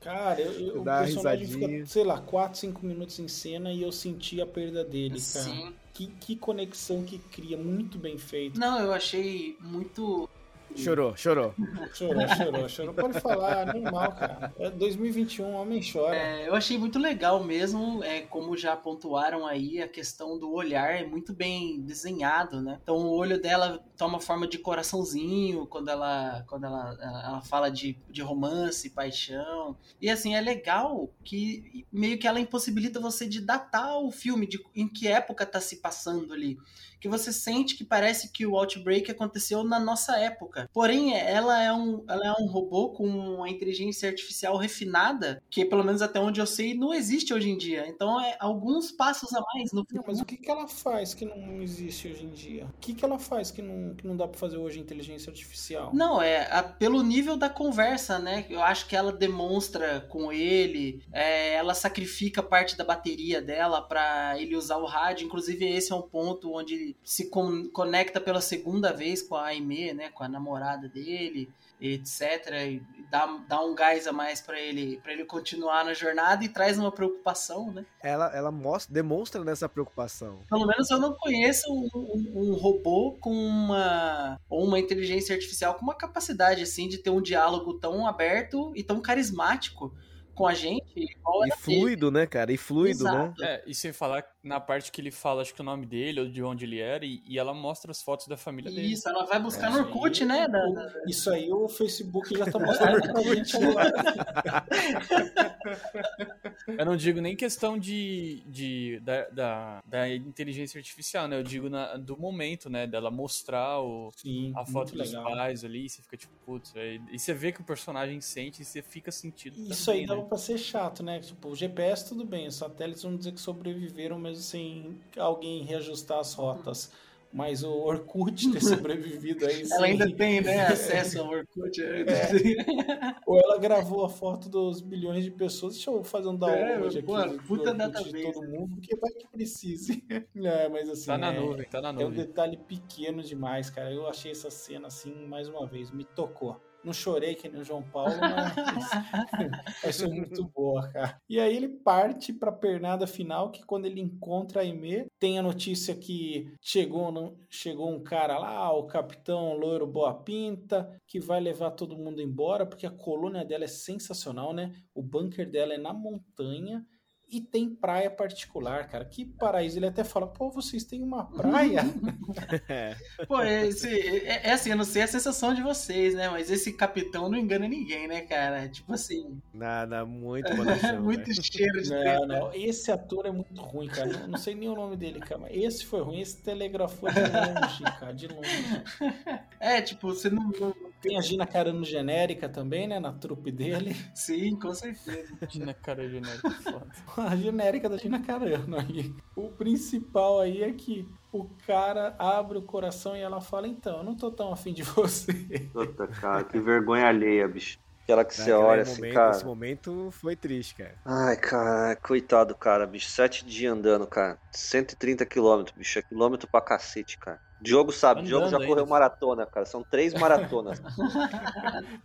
Cara, eu, eu- o personagem risadinha. fica, sei lá, 4, 5 minutos em cena e eu senti a perda dele, cara. Sim. Que, que conexão que cria, muito bem feito. Não, eu achei muito Chorou, chorou. Chorou, chorou, chorou. Pode falar, normal, cara. É 2021, homem chora. É, eu achei muito legal mesmo, é, como já pontuaram aí, a questão do olhar é muito bem desenhado, né? Então o olho dela toma forma de coraçãozinho quando ela, quando ela, ela fala de, de romance, paixão. E assim, é legal que meio que ela impossibilita você de datar o filme, de em que época tá se passando ali que você sente que parece que o Outbreak aconteceu na nossa época. Porém, ela é um, ela é um robô com uma inteligência artificial refinada, que pelo menos até onde eu sei, não existe hoje em dia. Então, é alguns passos a mais no. Não, mas o que, que ela faz que não existe hoje em dia? O que, que ela faz que não, que não dá pra fazer hoje inteligência artificial? Não, é a, pelo nível da conversa, né? Eu acho que ela demonstra com ele, é, ela sacrifica parte da bateria dela para ele usar o rádio. Inclusive, esse é um ponto onde se con conecta pela segunda vez com a Aimee, né, com a namorada dele, etc. E dá, dá um gás a mais para ele para ele continuar na jornada e traz uma preocupação, né? Ela, ela mostra, demonstra nessa preocupação. Pelo menos eu não conheço um, um, um robô com uma ou uma inteligência artificial com uma capacidade assim de ter um diálogo tão aberto e tão carismático com a gente. E fluido, né, cara? E fluido, né? Exato. né? É, e sem falar na parte que ele fala, acho que o nome dele, ou de onde ele era, e, e ela mostra as fotos da família Isso, dele. Isso, ela vai buscar é, no Orkut, aí, né? Da, da... Isso aí o Facebook já tá mostrando pra gente. Eu não digo nem questão de, de, da, da, da inteligência artificial, né? Eu digo na, do momento, né? Dela mostrar o, Sim, a foto dos legal. pais ali, e você fica tipo, putz, é, e você vê que o personagem sente e você fica sentido. Isso também, aí dava né? pra ser chato, né? Tipo, o GPS tudo bem, os satélites vão dizer que sobreviveram mesmo sem alguém reajustar as rotas. Mas o Orkut ter sobrevivido aí. ela ainda tem, né? Acesso ao Orkut. É. Ou ela gravou a foto dos bilhões de pessoas. Deixa eu fazer um download é, aqui pô, puta de todo mundo, porque vai que precise. É, mas assim. Tá na é, nuvem, tá na nuvem. É um detalhe pequeno demais, cara. Eu achei essa cena assim, mais uma vez, me tocou. Não chorei que nem o João Paulo, mas achei muito boa, cara. E aí ele parte pra pernada final, que quando ele encontra a Aimee, tem a notícia que chegou, chegou um cara lá, o capitão loiro boa pinta, que vai levar todo mundo embora, porque a colônia dela é sensacional, né? O bunker dela é na montanha e tem praia particular, cara. Que paraíso. Ele até fala, pô, vocês têm uma praia? é. Pô, esse, é, é, assim, eu não sei a sensação de vocês, né? Mas esse capitão não engana ninguém, né, cara? Tipo assim. Nada, muito Muito né? cheiro de não, não, Esse ator é muito ruim, cara. Não, não, sei nem o nome dele, cara. Mas esse foi ruim. Esse telegrafou de longe, cara. De longe. É, tipo, você não. Tem a Gina Carano genérica também, né? Na trupe dele. Sim, com certeza. Gina Carano genérica, foda a genérica da Gina Carano aí. O principal aí é que o cara abre o coração e ela fala, então, eu não tô tão afim de você. Puta, cara, que vergonha alheia, bicho. Aquela que você olha assim, momento, cara. Esse momento foi triste, cara. Ai, cara, coitado, cara, bicho. Sete dias andando, cara. 130 quilômetros, bicho. É quilômetro pra cacete, cara. Diogo sabe, Andando Diogo já ainda. correu maratona, cara. São três maratonas.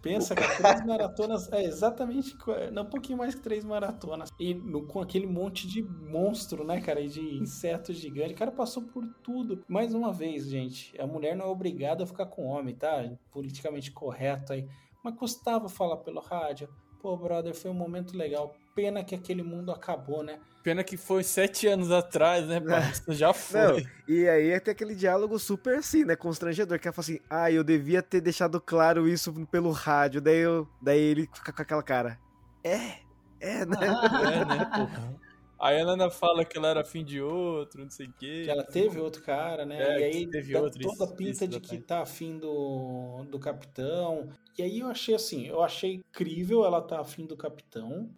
Pensa, cara, três maratonas é exatamente. Não, um pouquinho mais que três maratonas. E no, com aquele monte de monstro, né, cara? E de insetos gigantes. O cara passou por tudo. Mais uma vez, gente, a mulher não é obrigada a ficar com o homem, tá? Politicamente correto aí. Mas custava falar pelo rádio. Pô, brother, foi um momento legal. Pena que aquele mundo acabou, né? Pena que foi sete anos atrás, né, parça? Já foi. Não, e aí tem aquele diálogo super assim, né? Constrangedor, que ela fala assim, ah, eu devia ter deixado claro isso pelo rádio. Daí, eu, daí ele fica com aquela cara. É, é, né? é, né, porra. Aí a Nana fala que ela era fim de outro, não sei o quê. Que ela teve outro cara, né? É, e aí teve dá outro, toda a pinta de que tá afim do, do capitão. E aí eu achei assim, eu achei incrível ela tá afim do capitão,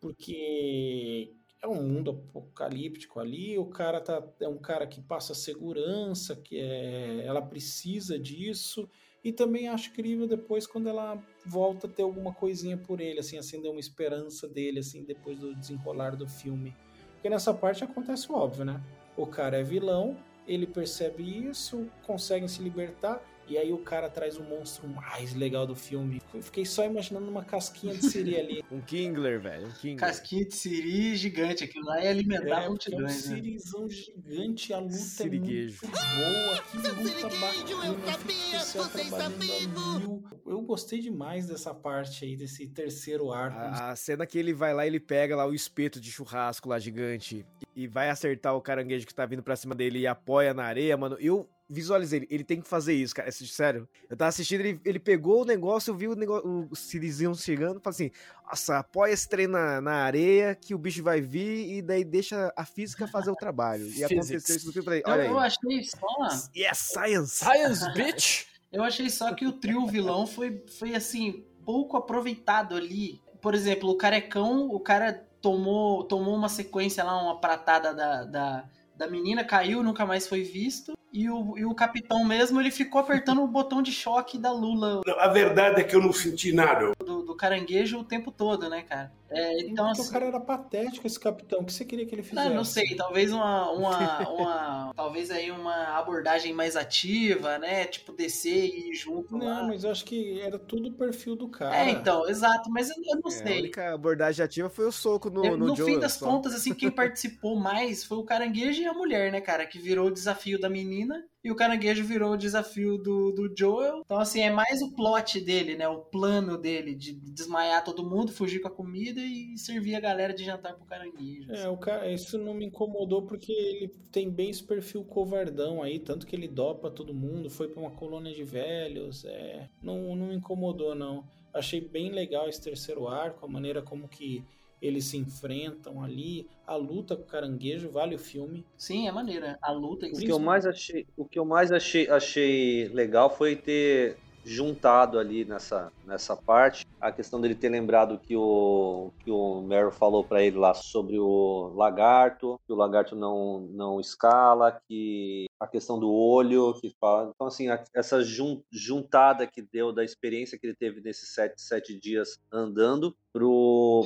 porque é um mundo apocalíptico ali, o cara tá, é um cara que passa segurança, que é, ela precisa disso. E também acho incrível depois quando ela volta a ter alguma coisinha por ele, assim, acender uma esperança dele, assim, depois do desenrolar do filme. Porque nessa parte acontece o óbvio, né? O cara é vilão, ele percebe isso, consegue se libertar, E aí o cara traz o monstro mais legal do filme. Eu fiquei só imaginando uma casquinha de siri ali. um Kingler, velho. Um Kingler. Casquinha de siri gigante. Aquilo lá é alimentar É, porque é um multidões, né? sirizão gigante, a luta Siriguejo. é muito boa, que luta bacana, efeito especial trabalhando a mil. Eu gostei demais dessa parte aí, desse terceiro arco. A, a cena que ele vai lá, ele pega lá o espeto de churrasco lá gigante e vai acertar o caranguejo que tá vindo pra cima dele e apoia na areia, mano. Eu visualizei ele, ele tem que fazer isso, cara. É Sério. Eu tava assistindo, ele, ele pegou o negócio, eu vi o negócio, o Sirizinho chegando, falei assim: nossa, apoia esse trem na, na areia que o bicho vai vir e daí deixa a física fazer o trabalho. E aconteceu isso no filme. Falei, Eu, olha eu aí. achei só. Yes, science! Science, bitch! Eu achei só que o trio vilão foi, foi assim, pouco aproveitado ali. Por exemplo, o carecão, o cara tomou, tomou uma sequência lá, uma pratada da, da, da menina, caiu, nunca mais foi visto. E o, e o capitão mesmo, ele ficou apertando o botão de choque da Lula, A verdade é que eu não senti nada. do, do caranguejo, o tempo todo, né, cara? É, então, assim, o cara era patético, esse capitão. O que você queria que ele fizesse? Não, não sei, talvez uma, uma, uma talvez aí uma abordagem mais ativa, né? Tipo descer e ir junto lá. Não, mas eu acho que era tudo o perfil do cara. É, então, exato, mas eu, eu não É, a sei. única abordagem ativa foi o soco no, no, no Joel, fim das só. contas, assim, quem participou mais foi o caranguejo e a mulher, né, cara? Que virou o desafio da menina e o caranguejo virou o desafio do, do Joel. Então, assim, é mais o plot dele, né? O plano dele de desmaiar todo mundo, fugir com a comida e servir a galera de jantar pro caranguejo. É, o cara, isso não me incomodou porque ele tem bem esse perfil covardão aí, tanto que ele dopa todo mundo, foi pra uma colônia de velhos, é, não, não me incomodou não. Achei bem legal esse terceiro arco, a maneira como que eles se enfrentam ali, a luta com o caranguejo, vale o filme. Sim, é maneira. A luta O que eu mais achei, o que eu mais achei, achei legal foi ter juntado ali nessa, nessa parte a questão dele ter lembrado que o que o Meryl falou para ele lá sobre o lagarto, que o lagarto não não escala, que a questão do olho, que fala. Então assim, a- essa jun- juntada que deu da experiência que ele teve nesses sete, sete dias andando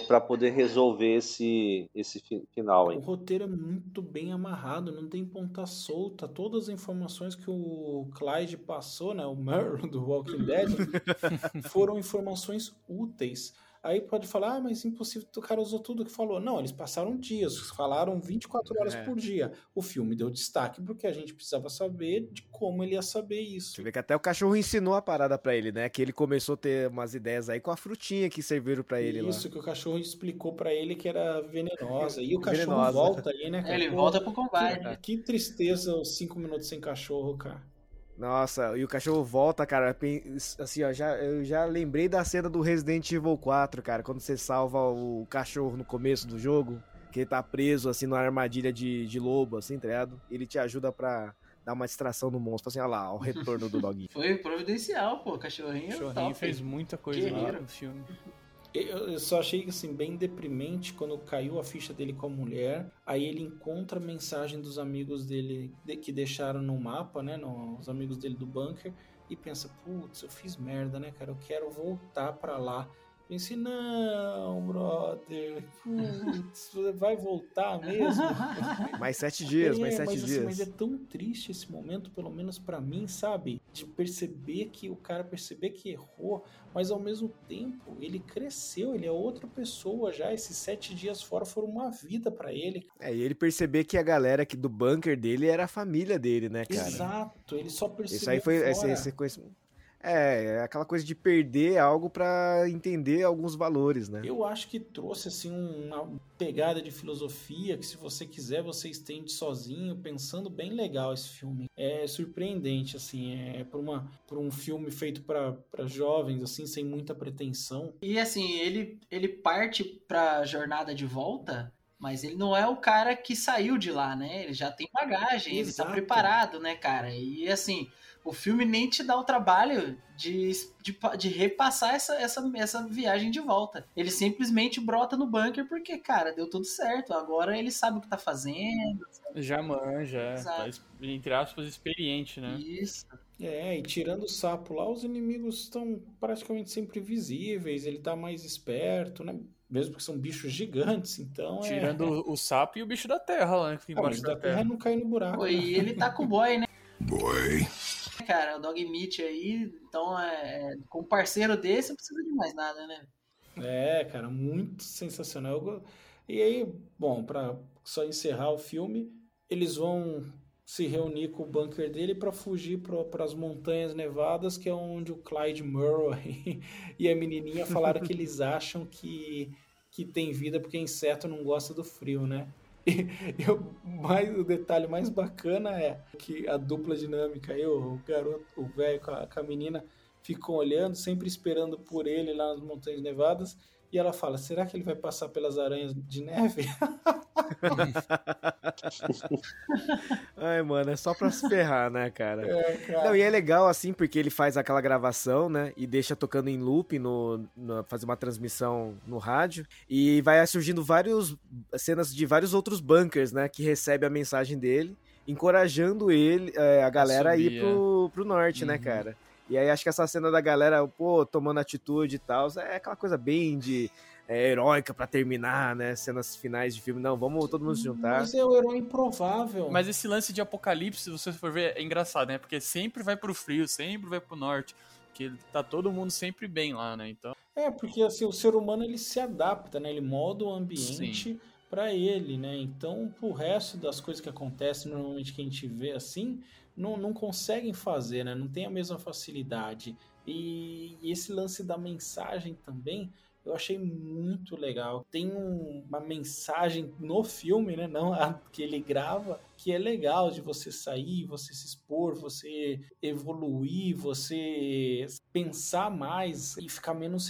para poder resolver esse esse fi- final aí. O roteiro é muito bem amarrado, não tem ponta solta. Todas as informações que o Clyde passou, né, o Merle do Walking Dead, foram informações úteis. Aí pode falar, ah, mas impossível, o cara usou tudo que falou. Não, eles passaram dias, falaram 24 horas É. por dia. O filme deu destaque porque a gente precisava saber de como ele ia saber isso. Você vê que até o cachorro ensinou a parada pra ele, né? Que ele começou a ter umas ideias aí com a frutinha que serviram pra ele lá. Isso que o cachorro explicou pra ele que era venenosa. E o cachorro Venenosa. volta aí, né, cara? ele Pô, volta pro combate. Que, que tristeza os cinco minutos sem cachorro, cara. Nossa, e o cachorro volta, cara, assim, ó, já, eu já lembrei da cena do Resident Evil 4, cara, quando você salva o cachorro no começo do jogo, que ele tá preso, assim, numa armadilha de, de lobo, assim, tá ligado? Ele te ajuda pra dar uma distração no monstro, assim, olha lá, o retorno do doguinho. Foi providencial, pô. Cachorrinho, O Cachorrinho top. fez muita coisa lá no filme. Eu, só achei assim bem deprimente quando caiu a ficha dele com a mulher. Aí ele encontra a mensagem dos amigos dele de- que deixaram no mapa, né? no- os amigos dele do bunker. E pensa, putz, eu fiz merda, né, cara? Eu quero voltar pra lá. Pensei, não, brother. Putz, vai voltar mesmo? Mais sete dias, É, mais sete mas, assim, dias. mas é tão triste esse momento, pelo menos pra mim, sabe? De perceber que o cara perceber que errou, mas ao mesmo tempo ele cresceu, ele é outra pessoa já. Esses sete dias fora foram uma vida pra ele. É, e ele perceber que a galera aqui do bunker dele era a família dele, né, cara? Exato, ele só percebeu. Isso aí foi esse, fora. esse conhec- É, é aquela coisa de perder algo pra entender alguns valores, né? Eu acho que trouxe assim uma pegada de filosofia que se você quiser você estende sozinho, pensando bem legal esse filme. É surpreendente assim, é por uma por um filme feito pra pra jovens assim, sem muita pretensão. E assim, ele, ele parte pra jornada de volta, mas ele não é o cara que saiu de lá, né? Ele já tem bagagem, ele tá Exato. preparado, né, cara? E assim, o filme nem te dá o trabalho de, de, de repassar essa, essa, essa viagem de volta. Ele simplesmente brota no bunker porque, cara, deu tudo certo. Agora ele sabe o que tá fazendo. Já manja, é. Tá, entre aspas, experiente, né? Isso. É, e tirando o sapo lá, os inimigos estão praticamente sempre visíveis, ele tá mais esperto, né? Mesmo porque são bichos gigantes, então é... Tirando o, o sapo e o bicho da terra lá, que fica Ah, embaixo da da terra terra. não cai no buraco. Pô, né? E ele tá com o boy, né? Boy, Cara, o Dog Meat aí, então, é, com um parceiro desse, não precisa de mais nada, né? É, cara, muito sensacional. E aí, bom, para só encerrar o filme, eles vão se reunir com o bunker dele para fugir para as montanhas nevadas, que é onde o Clyde Murray e a menininha falaram que eles acham que, que tem vida porque inseto não gosta do frio, né? E, eu, mais, o detalhe mais bacana é que a dupla dinâmica, eu, o garoto, o velho com, com a menina, ficam olhando, sempre esperando por ele lá nas Montanhas Nevadas. E ela fala: será que ele vai passar pelas aranhas de neve? Ai, mano, é só pra se ferrar, né, cara? É, cara. Não, e é legal assim, porque ele faz aquela gravação, né? E deixa tocando em loop, no, no fazer uma transmissão no rádio. E vai surgindo várias cenas de vários outros bunkers, né? Que recebe a mensagem dele, encorajando ele, é, a galera a ir pro, pro norte, né, Uhum. cara? E aí acho que essa cena da galera, pô, tomando atitude e tal, é aquela coisa bem de é, heróica pra terminar, né? Cenas finais de filme. Não, vamos todo mundo se juntar. Mas é o herói improvável. Mas esse lance de apocalipse, se você for ver, é engraçado, né? Porque sempre vai pro frio, sempre vai pro norte. Porque tá todo mundo sempre bem lá, né? Então. É, porque assim, o ser humano ele se adapta, né? Ele molda o ambiente para ele, né? Então, o resto das coisas que acontecem normalmente que a gente vê assim, não, não conseguem fazer, né? Não tem a mesma facilidade. E, e esse lance da mensagem também, eu achei muito legal. Tem um- uma mensagem no filme, né? Não a que ele grava, que é legal de você sair, você se expor, você evoluir, você pensar mais e ficar menos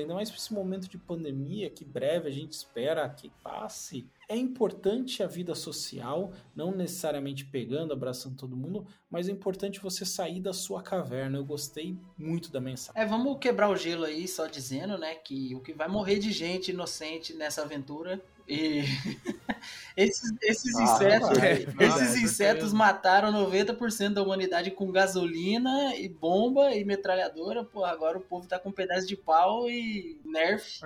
ainda mais para esse momento de pandemia que breve a gente espera que passe. É importante a vida social, não necessariamente pegando, abraçando todo mundo, mas é importante você sair da sua caverna. Eu gostei muito da mensagem. É, vamos quebrar o gelo aí, só dizendo, né, que o que vai morrer de gente inocente nessa aventura e esses, esses Ah, insetos, vai, esses com insetos mataram 90% da humanidade com gasolina e bomba e metralhadora. Pô, agora o povo tá com um pedaço de pau e nerf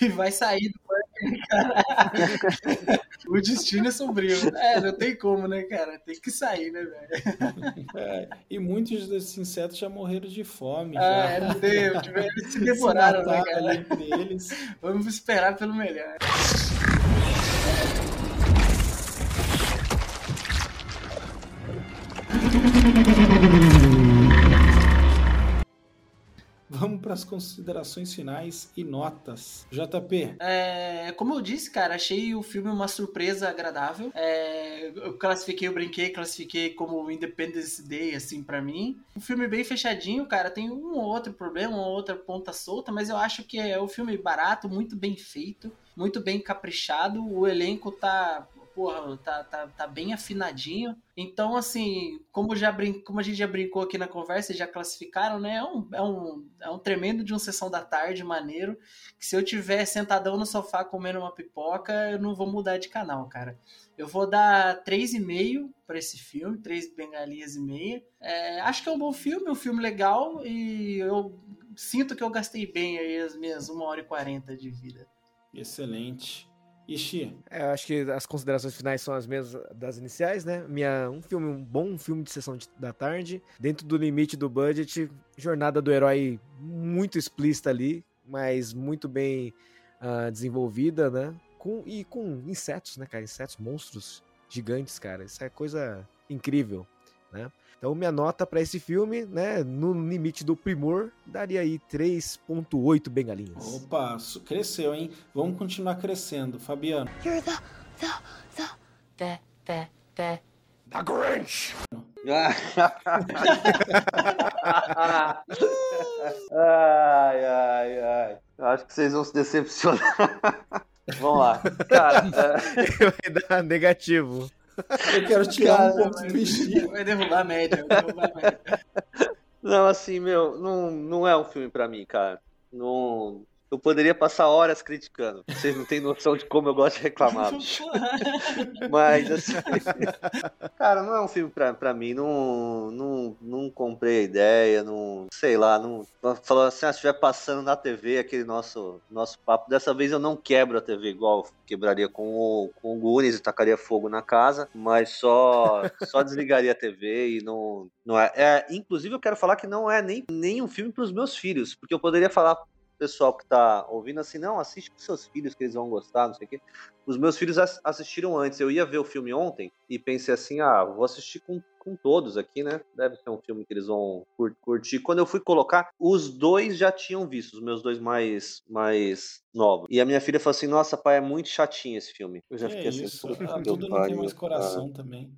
e e vai sair do bunker, cara. o destino é sombrio. É, não tem como, né, cara? Tem que sair, né, velho? É, e muitos desses insetos já morreram de fome. Ah, é, não deu, tiveram- eles se devoraram, né, mataram cara? ali entre eles. Vamos esperar pelo melhor. Vamos para as considerações finais e notas. JP, É, como eu disse, cara, achei o filme uma surpresa agradável. É, eu classifiquei, eu brinquei, classifiquei como Independence Day, assim, pra mim. Um filme bem fechadinho, cara. Tem um ou outro problema, uma outra ponta solta, mas eu acho que é um filme barato, muito bem feito, muito bem caprichado. O elenco tá. Porra, tá, tá, tá bem afinadinho. Então, assim, como, já brin... como a gente já brincou aqui na conversa e já classificaram, né? É um, é, um, é um tremendo de um sessão da tarde maneiro que se eu tiver sentadão no sofá comendo uma pipoca, eu não vou mudar de canal, cara. Eu vou dar 3,5 para esse filme, 3 bengalinhas e meia. É, acho que é um bom filme, um filme legal e eu sinto que eu gastei bem aí as minhas 1 hora e 40 de vida. excelente. Ishi, É, eu acho que as considerações finais são as mesmas das iniciais, né? Minha, um filme, um bom filme de sessão de- da tarde, dentro do limite do budget, jornada do herói muito explícita ali, mas muito bem ah, desenvolvida, né? Com, e com insetos, né, cara? Insetos, monstros gigantes, cara. Isso é coisa incrível, né? Então, minha nota pra esse filme, né, no limite do primor, daria aí 3.8 bengalinhas. opa, cresceu, hein? Vamos continuar crescendo. Fabiano, You're the, the, the, the, the, the. The Grinch! ai, ai, ai. Eu acho que vocês vão se decepcionar. Vamos lá. Cara, é, Vai dar negativo. Eu quero tirar Cara, um ponto do Ishi. Vai derrubar a média, vai derrubar a média. não, assim, meu, não, não é um filme pra mim, cara. Não, eu poderia passar horas criticando. Vocês não têm noção de como eu gosto de reclamar. Mas, assim. Cara, não é um filme pra, pra mim. Não, não, não comprei a ideia. Não, sei lá. Não, falou assim: ah, se estiver passando na TV aquele nosso, nosso papo. Dessa vez eu não quebro a TV igual quebraria com o, com o Goonies e tacaria fogo na casa. Mas só, só desligaria a TV e não. não é, é, inclusive, eu quero falar que não é nem, nem um filme pros meus filhos. Porque eu poderia falar pessoal que tá ouvindo assim, não, assiste com seus filhos que eles vão gostar, não sei o quê. Os meus filhos ass- assistiram antes. Eu ia ver o filme ontem e pensei assim, ah, vou assistir com, com todos aqui, né? Deve ser um filme que eles vão cur- curtir. Quando eu fui colocar, os dois já tinham visto, os meus dois mais, mais novos. E a minha filha falou assim, nossa, pai, é muito chatinho esse filme. Eu já Que fiquei assim, isso, ah, tudo não tem mais coração cara. também.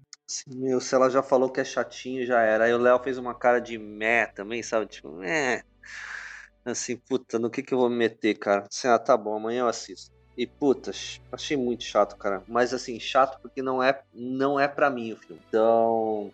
Meu, se ela já falou que é chatinho, já era. Aí o Léo fez uma cara de meh também, sabe? Tipo, meh. Assim, puta, no que que eu vou me meter, cara? Assim, ah, tá bom, amanhã eu assisto. E, puta, ch- achei muito chato, cara. Mas, assim, chato porque não é, não é pra mim o filme. Então,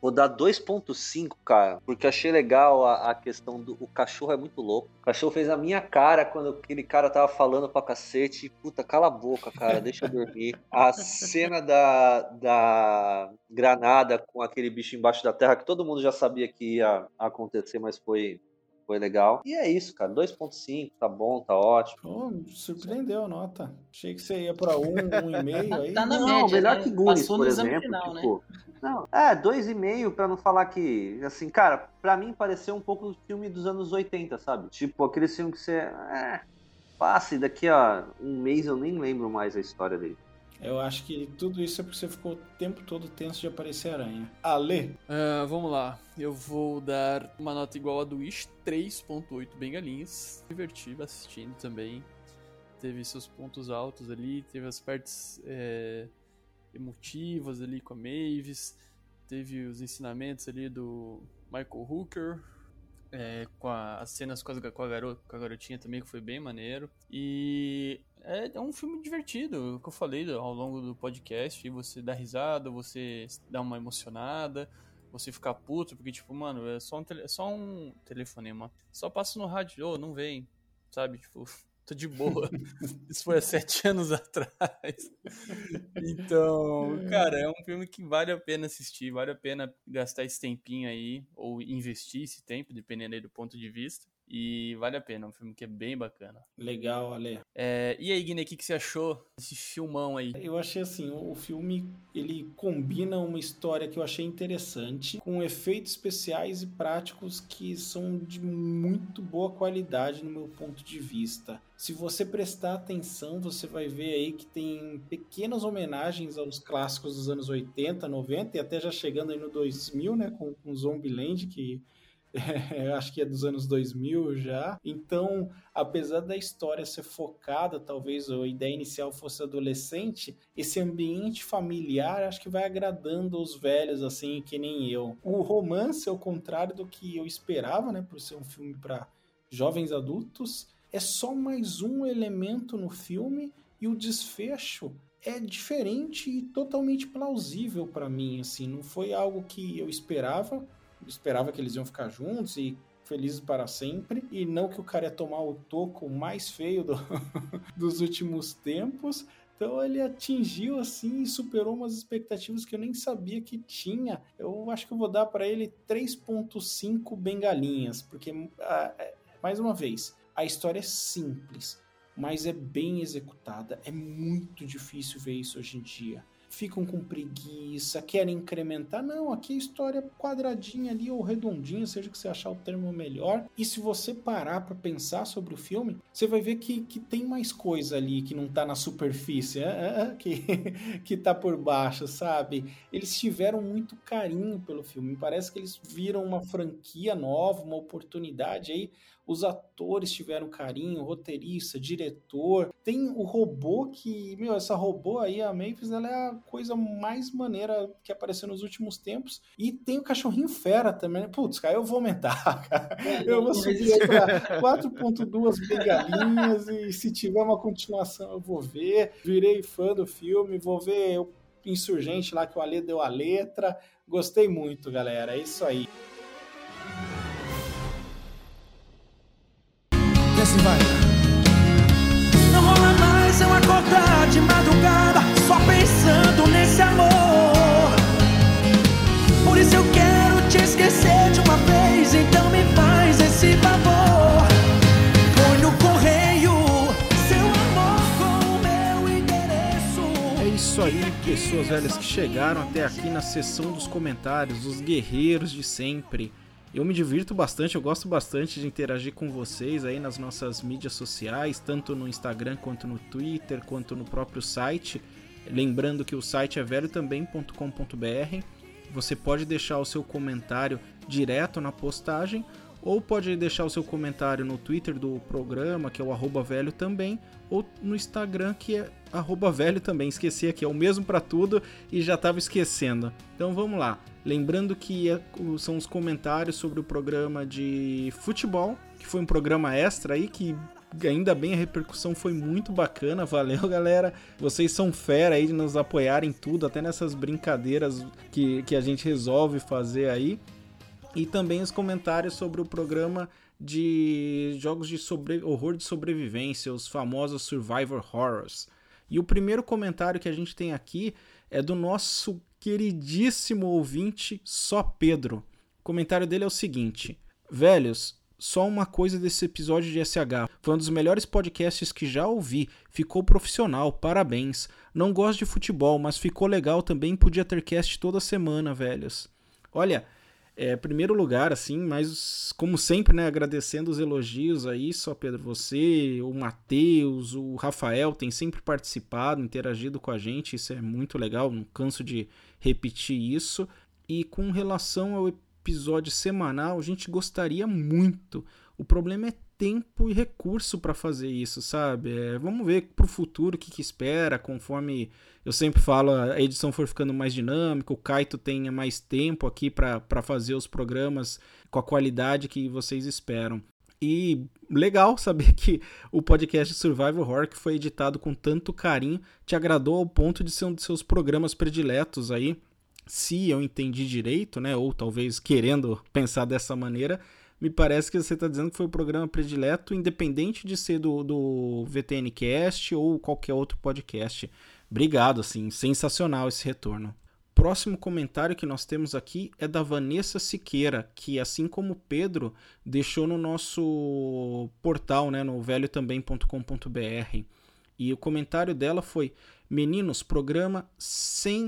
vou dar 2.5, cara. Porque achei legal a, a questão do... O cachorro é muito louco. O cachorro fez a minha cara quando aquele cara tava falando pra cacete. Puta, cala a boca, cara, deixa eu dormir. A cena da, da granada com aquele bicho embaixo da terra, que todo mundo já sabia que ia acontecer, mas foi... Foi legal. E é isso, cara. 2.5, tá bom, tá ótimo. Pô, surpreendeu a nota. Achei que você ia pra um, um e meio aí. Tá na não, média, melhor né? que Goonies, Passou por exemplo. final, né? tipo, não, é, dois e meio pra não falar que, assim, cara, pra mim pareceu um pouco o filme dos anos 80, sabe? Tipo, aquele filme que você, é, passa e daqui a um mês eu nem lembro mais a história dele. Eu acho que tudo isso é porque você ficou o tempo todo tenso de aparecer aranha. Ale, Ah, vamos lá. Eu vou dar uma nota igual a do Wish, 3.8 bengalinhas. Divertido assistindo também. Teve seus pontos altos ali, teve as partes é, emotivas ali com a Mavis, teve os ensinamentos ali do Michael Hooker, é, com a- as cenas com, as, com, a garota, com a garotinha também, que foi bem maneiro. E é, é um filme divertido, o que eu falei ao longo do podcast. Você dá risada, você dá uma emocionada, você ficar puto, porque, tipo, mano, é só um, tele, é só um telefonema. Só passa no rádio, ô, não vem, sabe? Tipo, tô de boa. Isso foi há sete anos atrás. Então, cara, é um filme que vale a pena assistir, vale a pena gastar esse tempinho aí, ou investir esse tempo, dependendo aí do ponto de vista. E vale a pena, é um filme que é bem bacana. legal, Ale. É, e aí, Guiné, o que, que você achou desse filmão aí? Eu achei assim, o filme ele combina uma história que eu achei interessante com efeitos especiais e práticos que são de muito boa qualidade no meu ponto de vista. Se você prestar atenção, você vai ver aí que tem pequenas homenagens aos clássicos dos anos 80, 90 e até já chegando aí no 2000, né, com, com Zombieland que eu acho que é dos anos 2000 já. Então, apesar da história ser focada, talvez a ideia inicial fosse adolescente, esse ambiente familiar acho que vai agradando os velhos, assim, que nem eu. O romance, ao contrário do que eu esperava, né, por ser um filme para jovens adultos, é só mais um elemento no filme e o desfecho é diferente e totalmente plausível para mim, assim, não foi algo que eu esperava, esperava que eles iam ficar juntos e felizes para sempre, e não que o cara ia tomar o toco mais feio do- dos últimos tempos. Então ele atingiu assim e superou umas expectativas que eu nem sabia que tinha. Eu acho que eu vou dar para ele 3.5 bengalinhas, porque ah, é, mais uma vez, a história é simples, mas é bem executada. É muito difícil ver isso hoje em dia ficam com preguiça, querem incrementar. Não, aqui a história é quadradinha ali ou redondinha, seja que você achar o termo melhor. E se você parar para pensar sobre o filme, você vai ver que, que tem mais coisa ali que não tá na superfície, é, é, que, que tá por baixo, sabe? Eles tiveram muito carinho pelo filme. Parece que eles viram uma franquia nova, uma oportunidade aí. Os atores tiveram carinho, roteirista, diretor. Tem o robô que, meu, essa robô aí, a Mavis, ela é a coisa mais maneira que apareceu nos últimos tempos. E tem o cachorrinho fera também. Putz, cara, eu vou aumentar, cara. Eu vou subir pra 4.2 bengalinhas e se tiver uma continuação eu vou ver. Virei fã do filme, vou ver o Insurgente lá que o Ale deu a letra. Gostei muito, galera. É isso aí. E assim vai. Não rola mais eu acordar de madrugada só pensando nesse amor. Por isso eu quero te esquecer de uma vez, então me faz esse favor. Põe no correio seu amor com o meu endereço. É isso aí, pessoas velhas que chegaram até aqui na seção dos comentários, os guerreiros de sempre. Eu me divirto bastante, eu gosto bastante de interagir com vocês aí nas nossas mídias sociais, tanto no Instagram quanto no Twitter, quanto no próprio site. Lembrando que o site é velhotambém.com.br. Você pode deixar o seu comentário direto na postagem ou pode deixar o seu comentário no Twitter do programa, que é o velho também, ou no Instagram, que é velho também. Esqueci aqui, é o mesmo para tudo e já estava esquecendo. Então vamos lá. Lembrando que é, são os comentários sobre o programa de futebol, que foi um programa extra aí que ainda bem a repercussão foi muito bacana. Valeu, galera. Vocês são fera aí de nos apoiarem tudo, até nessas brincadeiras que, que a gente resolve fazer aí. E também os comentários sobre o programa de jogos de sobre... horror de sobrevivência, os famosos Survivor Horrors. E o primeiro comentário que a gente tem aqui é do nosso queridíssimo ouvinte Só Pedro. O comentário dele é o seguinte: Velhos, só uma coisa desse episódio de SH. Foi um dos melhores podcasts que já ouvi. Ficou profissional, parabéns. Não gosto de futebol, mas ficou legal também. Podia ter cast toda semana, velhos. Olha, é, primeiro lugar, assim, mas como sempre, né, agradecendo os elogios aí, só Pedro, você, o Matheus, o Rafael tem sempre participado, interagido com a gente, isso é muito legal, não canso de repetir isso. E com relação ao episódio semanal, a gente gostaria muito. O problema é tempo e recurso para fazer isso, sabe? É, vamos ver pro futuro o que, que espera, conforme eu sempre falo, a edição for ficando mais dinâmica, o Kaito tenha mais tempo aqui para fazer os programas com a qualidade que vocês esperam. E legal saber que o podcast Survival Horror, que foi editado com tanto carinho, te agradou ao ponto de ser um dos seus programas prediletos aí. Se eu entendi direito, né? Ou talvez querendo pensar dessa maneira, me parece que você está dizendo que foi o programa predileto, independente de ser do, do VTNcast ou qualquer outro podcast. Obrigado, assim, sensacional esse retorno. Próximo comentário que nós temos aqui é da Vanessa Siqueira, que assim como Pedro deixou no nosso portal, né, no velhotambém.com.br. E o comentário dela foi: Meninos, programa sensacional.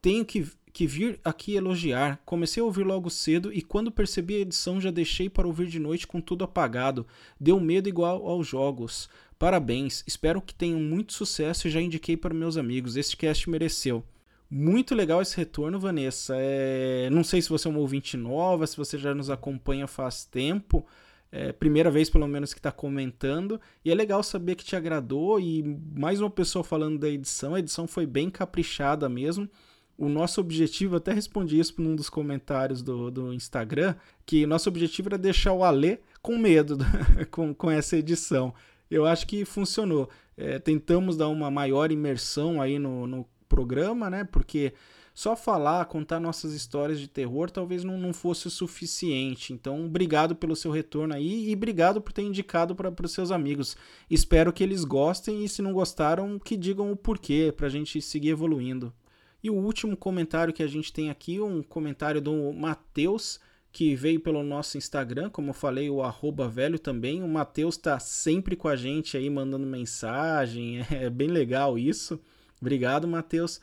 Tenho que que vir aqui elogiar. Comecei a ouvir logo cedo e quando percebi a edição já deixei para ouvir de noite com tudo apagado. Deu medo igual aos jogos. Parabéns, espero que tenham muito sucesso e já indiquei para meus amigos. Este cast mereceu. Muito legal esse retorno, Vanessa. É... Não sei se você é uma ouvinte nova, se você já nos acompanha faz tempo. É, primeira vez, pelo menos, que está comentando. E é legal saber que te agradou. E mais uma pessoa falando da edição. A edição foi bem caprichada mesmo o nosso objetivo, até respondi isso num dos comentários do, do Instagram, que nosso objetivo era deixar o Alê com medo com, com essa edição. Eu acho que funcionou. É, tentamos dar uma maior imersão aí no, no programa, né? Porque só falar, contar nossas histórias de terror talvez não, não fosse o suficiente. Então, obrigado pelo seu retorno aí e obrigado por ter indicado para os seus amigos. Espero que eles gostem e, se não gostaram, que digam o porquê, para a gente seguir evoluindo. E o último comentário que a gente tem aqui, um comentário do Matheus, que veio pelo nosso Instagram, como eu falei, o arroba velho também. O Matheus está sempre com a gente aí, mandando mensagem, é bem legal isso. Obrigado, Matheus.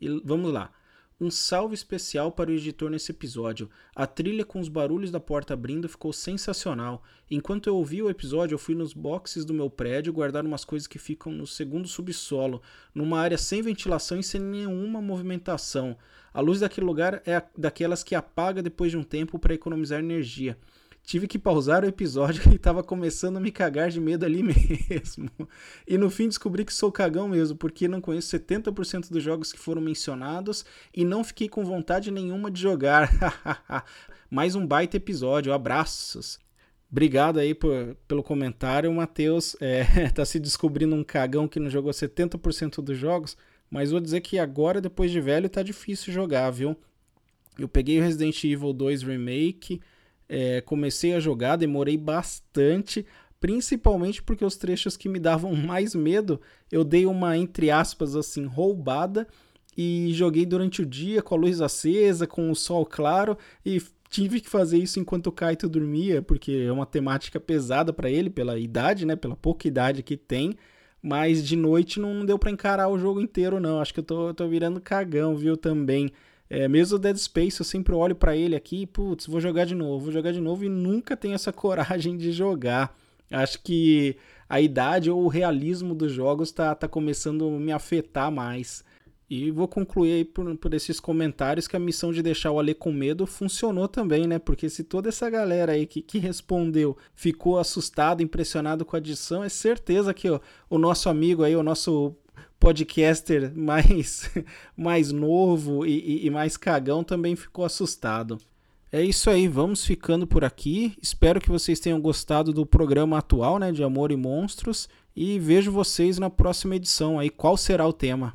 E vamos lá. Um salve especial para o editor nesse episódio. A trilha com os barulhos da porta abrindo ficou sensacional. Enquanto eu ouvi o episódio, eu fui nos boxes do meu prédio guardar umas coisas que ficam no segundo subsolo, numa área sem ventilação e sem nenhuma movimentação. A luz daquele lugar é daquelas que apaga depois de um tempo para economizar energia. Tive que pausar o episódio e estava começando a me cagar de medo ali mesmo. E no fim descobri que sou cagão mesmo, porque não conheço 70% dos jogos que foram mencionados e não fiquei com vontade nenhuma de jogar. Mais um baita episódio, abraços. Obrigado aí por, pelo comentário. Matheus é, tá se descobrindo um cagão que não jogou 70% dos jogos, mas vou dizer que agora, depois de velho, tá difícil jogar, viu? Eu peguei o Resident Evil 2 Remake, É, comecei a jogar, demorei bastante, principalmente porque os trechos que me davam mais medo, eu dei uma, entre aspas, assim, roubada e joguei durante o dia com a luz acesa, com o sol claro e tive que fazer isso enquanto o Kaito dormia, porque é uma temática pesada para ele, pela idade, né, pela pouca idade que tem. Mas de noite não deu para encarar o jogo inteiro, não. Acho que eu tô, tô virando cagão, viu, também. É, mesmo o Dead Space, eu sempre olho para ele aqui, putz, vou jogar de novo, vou jogar de novo e nunca tenho essa coragem de jogar. Acho que a idade ou o realismo dos jogos tá, tá começando a me afetar mais. E vou concluir aí por, por esses comentários que a missão de deixar o Ale com medo funcionou também, né? Porque se toda essa galera aí que, que respondeu ficou assustado, impressionado com a adição, é certeza que ó, o nosso amigo aí, o nosso podcaster mais, mais novo e, e, e mais cagão também ficou assustado. É isso aí, vamos ficando por aqui. Espero que vocês tenham gostado do programa atual, né, de Amor e Monstros, e vejo vocês na próxima edição aí. Qual será o tema?